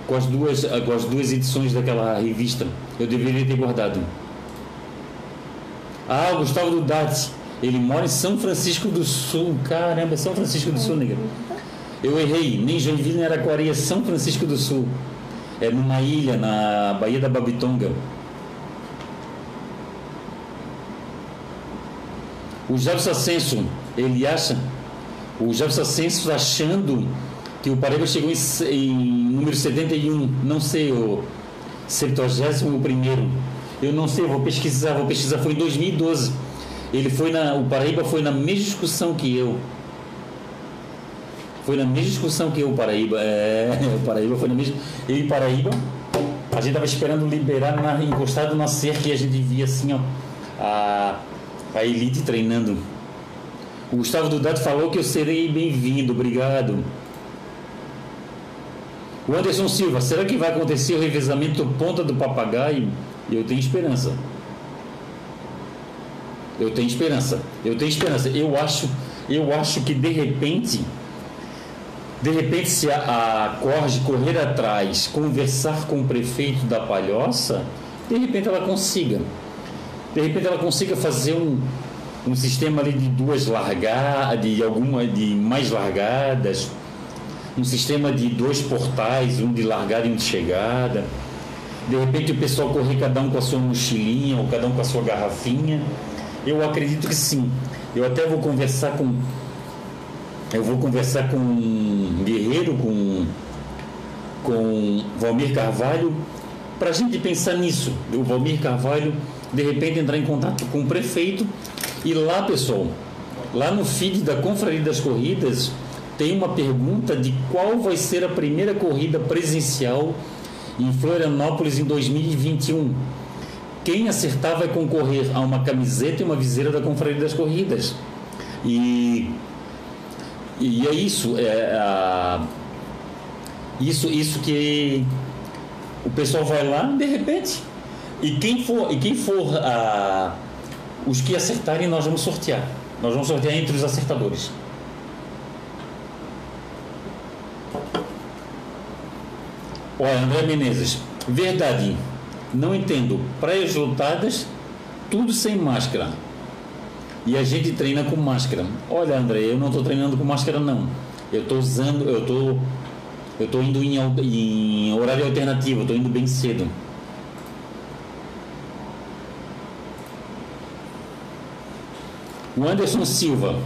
com as duas com as duas edições daquela revista. Eu deveria ter guardado. Ah, o Gustavo Dudati. Ele mora em São Francisco do Sul. Caramba, São Francisco do Sul, nega. Eu errei. Nem Joinville nem Araquari, é São Francisco do Sul. É numa ilha, na Baía da Babitonga. O Jefferson Ascenso, ele acha, o Jefferson Ascenso achando que o Paraíba chegou em, em número 71, não sei, o 71 eu não sei, vou pesquisar, vou pesquisar, foi em 2012. Ele foi na, o Paraíba foi na mesma discussão que eu. Foi na mesma discussão que eu, Paraíba. É, o Paraíba foi na mesma. Eu e Paraíba, a gente tava esperando liberar na, encostado na cerca e a gente via assim, ó, a, a elite treinando. O Gustavo Dudato falou que eu serei bem-vindo, obrigado. O Anderson Silva, será que vai acontecer o revezamento ponta do papagaio? Eu tenho esperança. Eu tenho esperança. Eu tenho esperança. Eu acho, eu acho que de repente, de repente, se a, a Corge correr atrás, conversar com o prefeito da Palhoça, de repente ela consiga. De repente ela consiga fazer um, um sistema ali de duas largadas, de alguma de mais largadas, um sistema de dois portais, um de largada e um de chegada. De repente o pessoal correr cada um com a sua mochilinha ou cada um com a sua garrafinha eu acredito que sim. Eu até vou conversar com. Eu vou conversar com um Guerreiro, com, com Valmir Carvalho, para a gente pensar nisso. O Valmir Carvalho, de repente, entrar em contato com o prefeito. E lá, pessoal, lá no feed da Confraria das Corridas, tem uma pergunta de qual vai ser a primeira corrida presencial em Florianópolis em 2021 quem acertar vai concorrer a uma camiseta e uma viseira da Confraria das Corridas. E, e é isso. É, a, isso, isso que o pessoal vai lá, de repente. E quem for, e quem for a, os que acertarem, nós vamos sortear. Nós vamos sortear entre os acertadores. Olha, André Menezes, verdade. Não entendo. Praias lotadas, tudo sem máscara. E a gente treina com máscara. Olha, André, eu não estou treinando com máscara não. Eu estou usando, eu estou eu estou indo em, em horário alternativo, estou indo bem cedo. O Anderson Silva.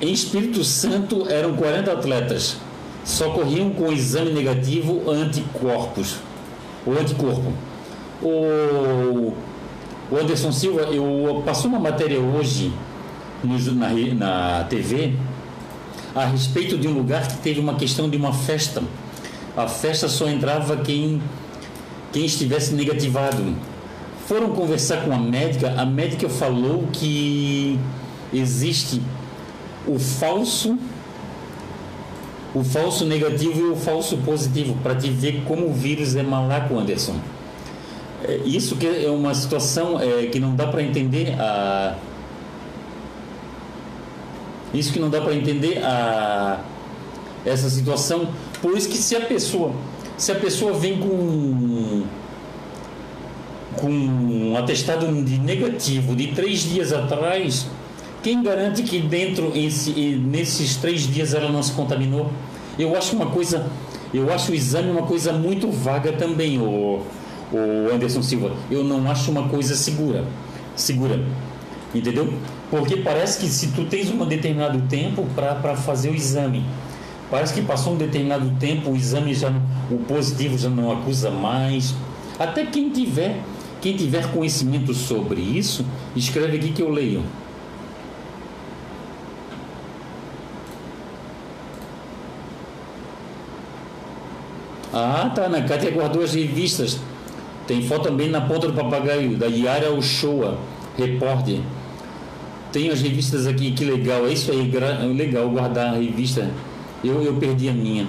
Em Espírito Santo eram 40 atletas. Só corriam com exame negativo anticorpos o anticorpo. O, o Anderson Silva, eu passou uma matéria hoje no, na, na TV a respeito de um lugar que teve uma questão de uma festa. A festa só entrava quem, quem estivesse negativado. Foram conversar com a médica, a médica falou que existe o falso o falso negativo e o falso positivo, para te ver como o vírus é malaco, Anderson. É, isso que é uma situação é, que não dá para entender a isso que não dá para entender a essa situação por isso que se a pessoa se a pessoa vem com com um atestado de negativo de três dias atrás quem garante que dentro esse, nesses três dias ela não se contaminou? Eu acho uma coisa, eu acho o exame uma coisa muito vaga também, o, o Anderson Silva. Eu não acho uma coisa segura, segura, entendeu? Porque parece que se tu tens um determinado tempo para fazer o exame, parece que passou um determinado tempo, o exame já, o positivo já não acusa mais. Até quem tiver, quem tiver conhecimento sobre isso, escreve aqui que eu leio. Ah, tá. Na Cátia guardou as revistas. Tem foto também na ponta do papagaio, da Yara Uchoa, repórter. Tem as revistas aqui, que legal. É isso aí, legal guardar a revista. Eu, eu perdi a minha.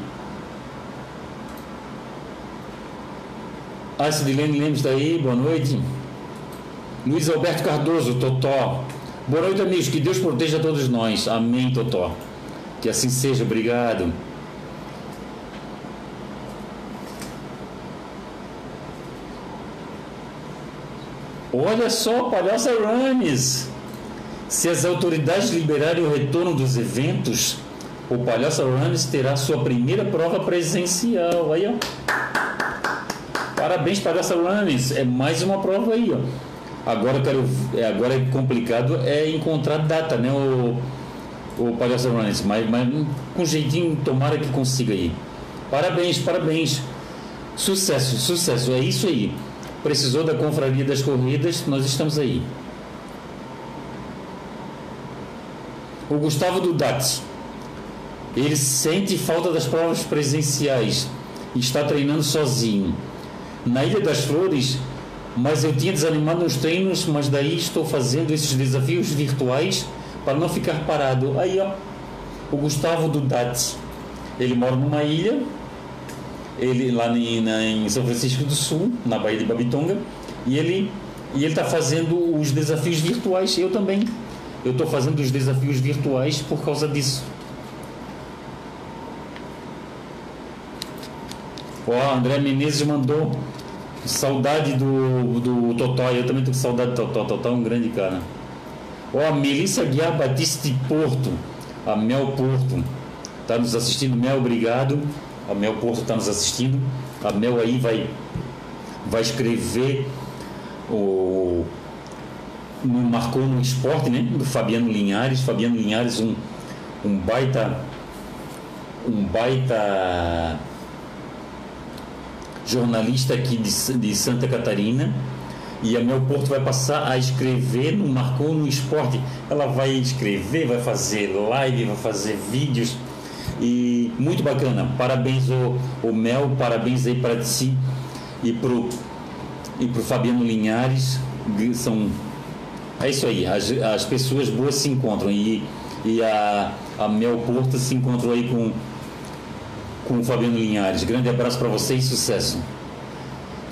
Ah, Sidilene Lemos está aí, boa noite. Luiz Alberto Cardoso, Totó. Boa noite, amigos. Que Deus proteja todos nós. Amém, Totó. Que assim seja, obrigado. Olha só, Palhaça Runs. Se as autoridades liberarem o retorno dos eventos, o Palhaça Runs terá sua primeira prova presencial. Aí, ó. Parabéns, Palhaça Runs. É mais uma prova aí, ó. Agora quero, é, agora é complicado é encontrar data, né, o, o Palhaça Runs, mas, mas com jeitinho, tomara que consiga aí. Parabéns, parabéns. Sucesso, sucesso, é isso aí. Precisou da Confraria das Corridas, nós estamos aí. O Gustavo Dudati. Ele sente falta das provas presenciais e está treinando sozinho. Na Ilha das Flores, mas eu tinha desanimado nos treinos, mas daí estou fazendo esses desafios virtuais para não ficar parado. Aí, ó, o Gustavo Dudati. Ele mora numa ilha ele lá em, na, em São Francisco do Sul, na Baía de Babitonga, e ele e ele está fazendo os desafios virtuais. Eu também. Eu estou fazendo os desafios virtuais por causa disso. Ó, oh, André Menezes mandou saudade do, do Totó. Eu também estou com saudade do Totó. Totó é um grande cara. Ó, oh, Melissa Guiar Batista de Porto. A Mel Porto. Está nos assistindo. Mel, obrigado a Mel Porto está nos assistindo. A Mel aí vai, vai escrever o no, marcou no esporte, né? Do Fabiano Linhares. Fabiano Linhares, um, um baita. Um baita jornalista aqui de, de Santa Catarina. E a Mel Porto vai passar a escrever no Marcou no Esporte. Ela vai escrever, vai fazer live, vai fazer vídeos e muito bacana. Parabéns o, o Mel, parabéns aí para ti e pro e pro Fabiano Linhares, são é isso aí, as, as pessoas boas se encontram e, e a, a Mel Porto se encontrou aí com com o Fabiano Linhares. Grande abraço para vocês, sucesso.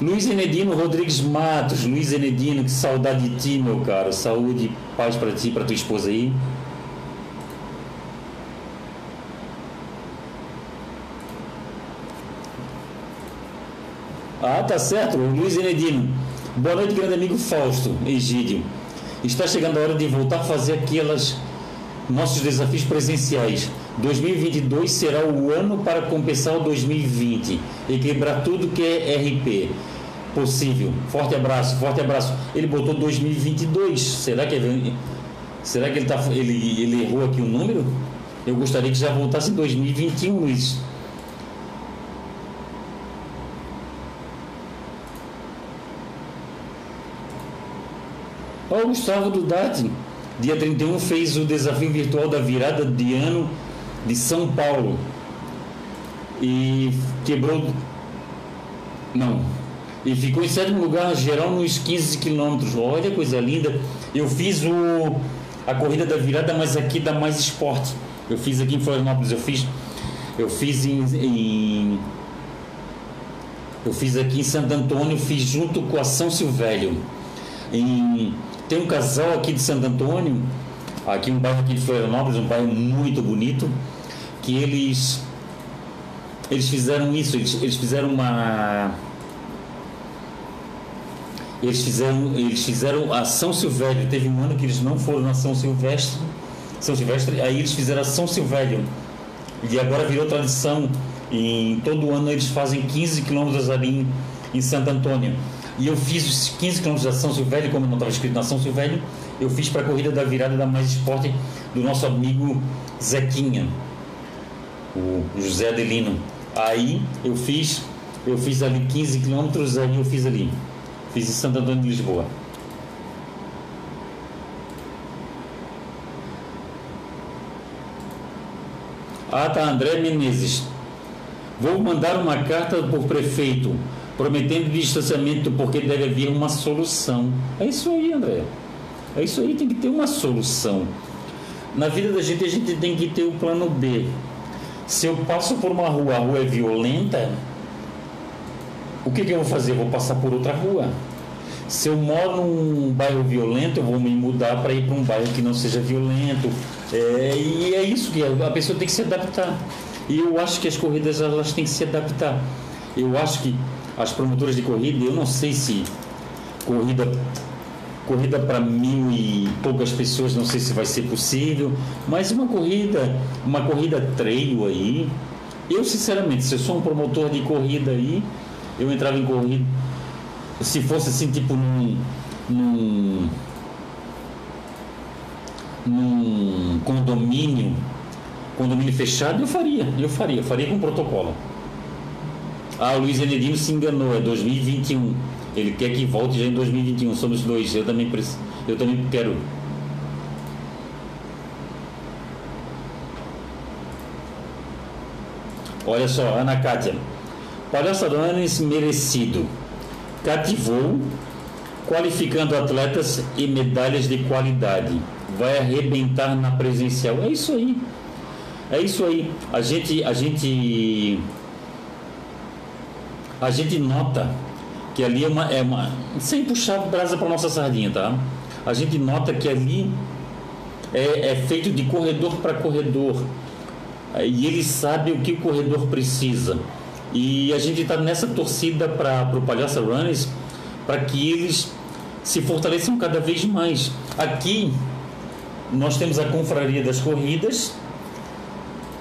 Luiz Enedino Rodrigues Matos, Luiz Enedino, que saudade de ti, meu caro. Saúde, paz para ti, para tua esposa aí. Ah, tá certo. Luiz Enedino. Boa noite, grande amigo Fausto Egídio. Está chegando a hora de voltar a fazer aquelas nossos desafios presenciais. 2022 será o ano para compensar o 2020 e quebrar tudo que é RP possível. Forte abraço, forte abraço. Ele botou 2022. Será que será que ele tá ele, ele errou aqui o número? Eu gostaria que já voltasse em 2021, Luiz. O Gustavo Dudati, dia 31, fez o desafio virtual da virada de ano de São Paulo. E quebrou. Não. E ficou em sétimo lugar geral nos 15 quilômetros. Olha coisa linda. Eu fiz o, a corrida da virada, mas aqui dá mais esporte. Eu fiz aqui em Florianópolis. Eu fiz, eu fiz em, em eu fiz aqui em Santo Antônio, fiz junto com a São Silvério. Em tem um casal aqui de Santo Antônio, aqui um bairro aqui de Florianópolis, um bairro muito bonito, que eles eles fizeram isso, eles, eles fizeram uma eles fizeram eles fizeram a São Silvério, teve um ano que eles não foram na São Silvestre, São Silvestre, aí eles fizeram a São Silvério. E agora virou tradição, em todo ano eles fazem 15 quilômetros ali em, em Santo Antônio. E eu fiz os 15 km da São Silvério, como não estava escrito na São Silvério, eu fiz para a corrida da virada da Mais Esporte do nosso amigo Zequinha, o José Adelino. Aí eu fiz, eu fiz ali 15 quilômetros, aí eu fiz ali, fiz em Santo Antônio de Lisboa. Ah, tá, André Menezes. Vou mandar uma carta por prefeito prometendo distanciamento porque deve haver uma solução. É isso aí, André. É isso aí, tem que ter uma solução. Na vida da gente, a gente tem que ter o plano B. Se eu passo por uma rua, a rua é violenta, o que, que eu vou fazer? Eu vou passar por outra rua. Se eu moro num bairro violento, eu vou me mudar para ir para um bairro que não seja violento. É, e é isso que a pessoa tem que se adaptar. E eu acho que as corridas elas têm que se adaptar. Eu acho que as promotoras de corrida, eu não sei se corrida corrida para mil e poucas pessoas, não sei se vai ser possível, mas uma corrida, uma corrida trail aí, eu sinceramente, se eu sou um promotor de corrida aí, eu entrava em corrida, se fosse assim tipo num, num, num condomínio, condomínio fechado, eu faria, eu faria, eu faria com protocolo. Ah, o Luiz Enedino se enganou, é 2021. Ele quer que volte já em 2021. Somos dois. Eu também, eu também quero. Olha só, Ana Kátia. Palhaço Adonis merecido. Cativou, qualificando atletas e medalhas de qualidade. Vai arrebentar na presencial. É isso aí. É isso aí. A gente, a gente, a gente nota que ali é uma, é uma sem puxar brasa para nossa sardinha, tá? A gente nota que ali é, é feito de corredor para corredor e ele sabe o que o corredor precisa. E a gente está nessa torcida para o Palhaça Runners para que eles se fortaleçam cada vez mais. Aqui nós temos a confraria das corridas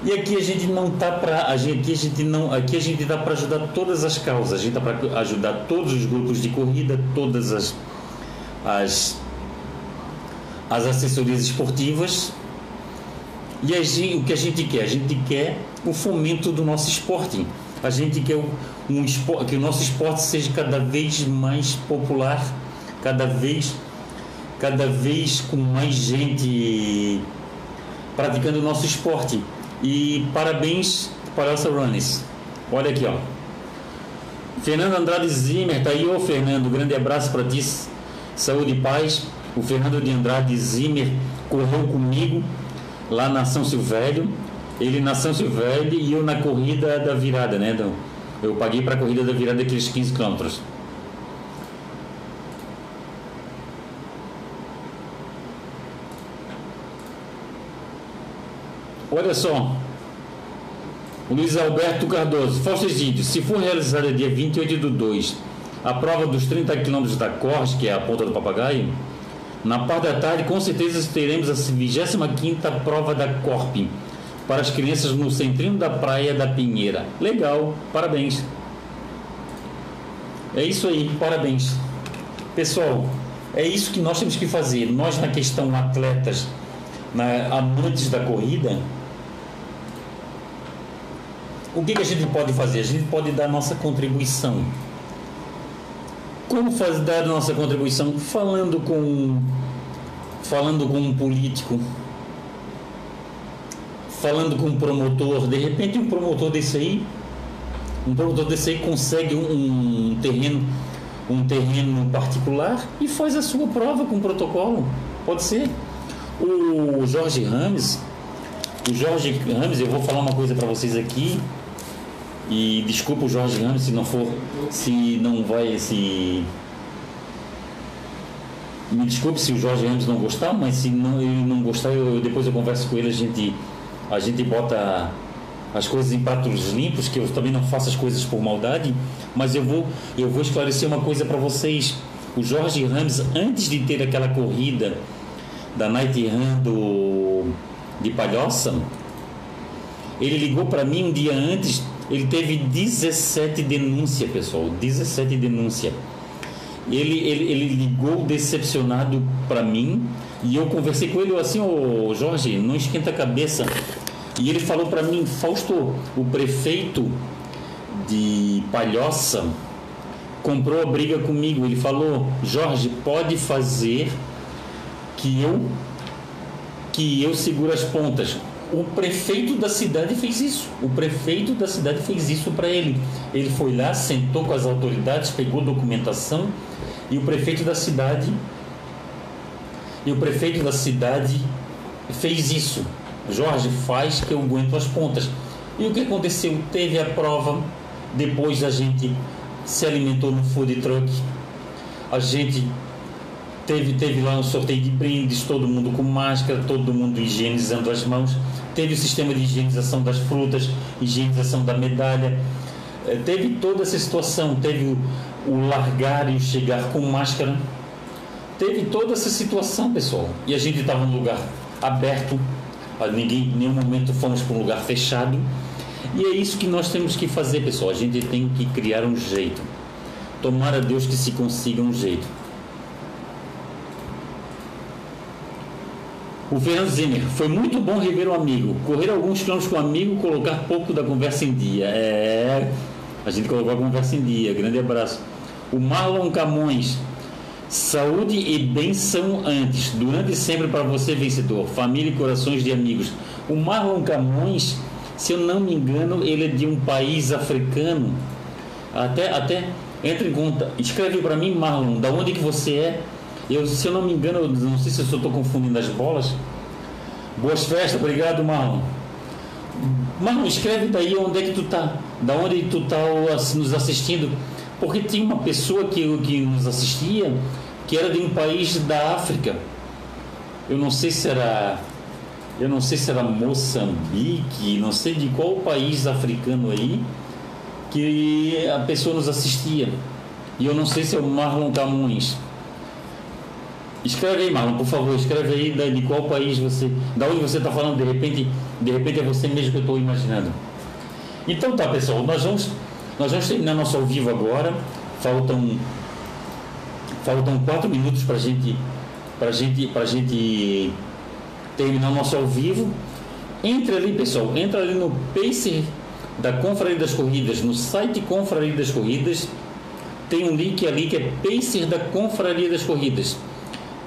e aqui a gente não tá para a gente, aqui a gente não, aqui a gente dá para ajudar todas as causas. A gente dá para ajudar todos os grupos de corrida, todas as as as assessorias esportivas. E a gente, o que a gente quer? A gente quer o fomento do nosso esporte. A gente quer um esporte, que o nosso esporte seja cada vez mais popular, cada vez cada vez com mais gente praticando o nosso esporte. E parabéns para essa Runners. Olha aqui, ó. Fernando Andrade Zimmer, tá aí, ô Fernando, grande abraço para ti, saúde e paz. O Fernando de Andrade Zimmer correu comigo lá na São Silvério. Ele na São Silvério e eu na corrida da virada, né? Então, eu paguei para a corrida da virada aqueles 15 quilômetros. Olha só. O Luiz Alberto Cardoso. Fausto Egídio, se for realizada dia 28 do 2, a prova dos 30 quilômetros da Corte, que é a ponta do papagaio, na parte da tarde, com certeza teremos a 25ª prova da Corp para as crianças no centrinho da Praia da Pinheira. Legal, parabéns. É isso aí, parabéns. Pessoal, é isso que nós temos que fazer. Nós na questão atletas, na, amantes da corrida, o que, que a gente pode fazer? A gente pode dar nossa contribuição. Como fazer, dar nossa contribuição? Falando com, falando com um político, falando com um promotor. De repente, um promotor desse aí, um promotor desse aí consegue um, um terreno, um terreno particular e faz a sua prova com protocolo. Pode ser. O Jorge Rames, o Jorge Rames, eu vou falar uma coisa para vocês aqui e desculpa o Jorge Ramos se não for, se não vai se. Me desculpe se o Jorge Ramos não gostar, mas se não, ele não gostar, eu, depois eu converso com ele, a gente, a gente bota as coisas em pratos limpos, que eu também não faço as coisas por maldade, mas eu vou, eu vou esclarecer uma coisa para vocês. O Jorge Ramos, antes de ter aquela corrida da Night Run do, de Palhoça, ele ligou para mim um dia antes ele teve 17 denúncias, pessoal, 17 denúncias. Ele, ele, ele ligou decepcionado para mim e eu conversei com ele assim, ô oh, Jorge, não esquenta a cabeça. E ele falou para mim, Fausto, o prefeito de Palhoça comprou a briga comigo. Ele falou, Jorge, pode fazer que eu que eu seguro as pontas. O prefeito da cidade fez isso. O prefeito da cidade fez isso para ele. Ele foi lá, sentou com as autoridades, pegou documentação e o prefeito da cidade e o prefeito da cidade fez isso. Jorge faz que eu aguento as pontas. E o que aconteceu? Teve a prova, depois a gente se alimentou no food truck, a gente teve, teve lá um sorteio de brindes, todo mundo com máscara, todo mundo higienizando as mãos, teve o sistema de higienização das frutas, higienização da medalha, eh, teve toda essa situação, teve o, largar e o chegar com máscara, teve toda essa situação, pessoal. E a gente estava num lugar aberto, ninguém, em nenhum momento fomos para um lugar fechado. E é isso que nós temos que fazer, pessoal. A gente tem que criar um jeito. Tomara a Deus que se consiga um jeito. O Fernando Zimmer, foi muito bom rever o amigo. Correr alguns quilômetros com o amigo, colocar pouco da conversa em dia. É, a gente colocou a conversa em dia. Grande abraço. O Marlon Camões, saúde e benção antes, durante e sempre para você, vencedor. Família e corações de amigos. O Marlon Camões se eu não me engano, ele é de um país africano. Até, até entra em conta. Escreve para mim, Marlon, da onde que você é? Eu, se eu não me engano, não sei se eu estou confundindo as bolas. Boas festas, obrigado, Marlon. Marlon, escreve daí onde é que tu tá, da onde tu tá nos assistindo, porque tinha uma pessoa que, que nos assistia que era de um país da África. Eu não sei se era eu não sei se era Moçambique, não sei de qual país africano aí, que a pessoa nos assistia. E eu não sei se é o Marlon Camões. Escreve aí, Marlon, por favor, escreve aí de qual país você. Da onde você está falando, de repente, de repente é você mesmo que eu estou imaginando. Então tá, pessoal, nós vamos, nós vamos terminar nosso ao vivo agora. Faltam, faltam quatro minutos para gente, para gente, gente terminar nosso ao vivo. Entre ali, pessoal, entra ali no Pacer da Confraria das Corridas, no site Confraria das Corridas. Tem um link ali que é Pacer da Confraria das Corridas.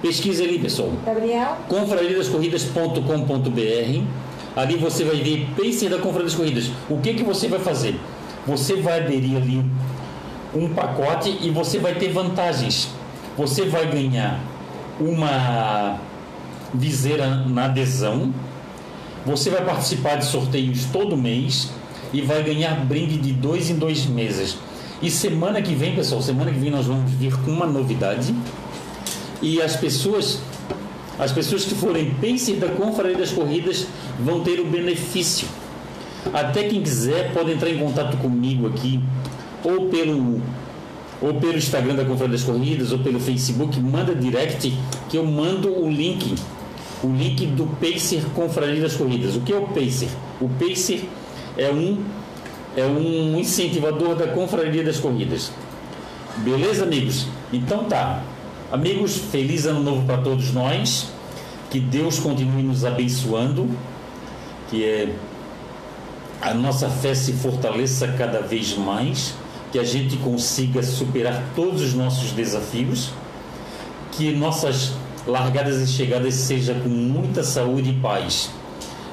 Pesquise ali, pessoal. Gabriel? confrariadascorridas.com.br. Ali você vai ver Pacer da Confraria das Corridas. O que, que você vai fazer? Você vai aderir ali um pacote e você vai ter vantagens. Você vai ganhar uma viseira na adesão. Você vai participar de sorteios todo mês e vai ganhar brinde de dois em dois meses. E semana que vem, pessoal, semana que vem nós vamos vir com uma novidade. E as pessoas, as pessoas que forem pacer da Confraria das Corridas vão ter o benefício. Até quem quiser pode entrar em contato comigo aqui, ou pelo ou pelo Instagram da Confraria das Corridas, ou pelo Facebook, manda direct que eu mando o link o link do Pacer Confraria das Corridas. O que é o Pacer? O Pacer é um, é um incentivador da Confraria das Corridas. Beleza, amigos? Então tá. Amigos, feliz ano novo para todos nós. Que Deus continue nos abençoando. Que é, a nossa fé se fortaleça cada vez mais. Que a gente consiga superar todos os nossos desafios. Que nossas largadas e chegadas seja com muita saúde e paz.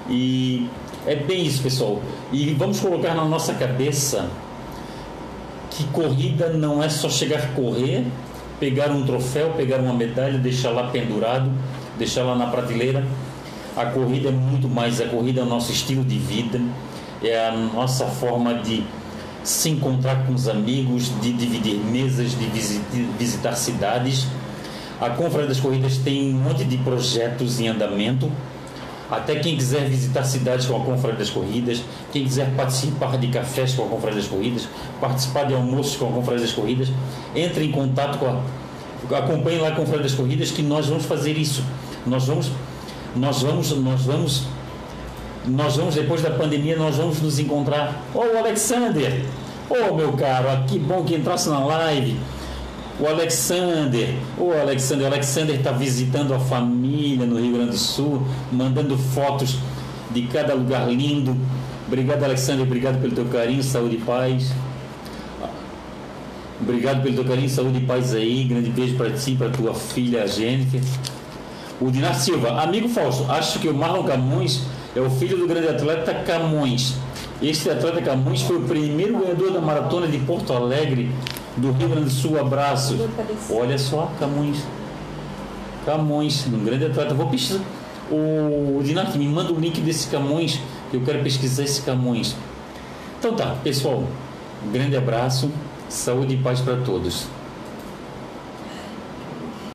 E é bem isso, pessoal. E vamos colocar na nossa cabeça que corrida não é só chegar a correr, pegar um troféu, pegar uma medalha, deixar lá pendurado, deixar lá na prateleira. A corrida é muito mais, a corrida é o nosso estilo de vida, é a nossa forma de se encontrar com os amigos, de dividir mesas, de visitar cidades a Confraria das Corridas tem um monte de projetos em andamento. Até quem quiser visitar cidades com a Confraria das Corridas, quem quiser participar de cafés com a Confraria das Corridas, participar de almoços com a Confraria das Corridas, entre em contato com a. Acompanhe lá a Confraria das Corridas que nós vamos fazer isso. Nós vamos. Nós vamos. Nós vamos. Nós vamos, depois da pandemia, nós vamos nos encontrar. Ô oh, Alexander! Ô oh, meu caro, que bom que entrasse na live o Alexander, o Alexander, o Alexander está visitando a família no Rio Grande do Sul, mandando fotos de cada lugar lindo. Obrigado, Alexander, obrigado pelo teu carinho, saúde e paz. Obrigado pelo teu carinho, saúde e paz aí. Grande beijo para ti, para tua filha Jennifer. O Dinar Silva, amigo Fausto, acho que o Marlon Camões é o filho do grande atleta Camões. Este atleta Camões foi o primeiro ganhador da maratona de Porto Alegre, do Rio Grande do Sul. Abraço. Olha só, Camões. Camões, um grande atleta. Vou pesquisar. O Dinarte, me manda o link desse Camões, eu quero pesquisar esse Camões. Então tá, pessoal, um grande abraço, saúde e paz para todos.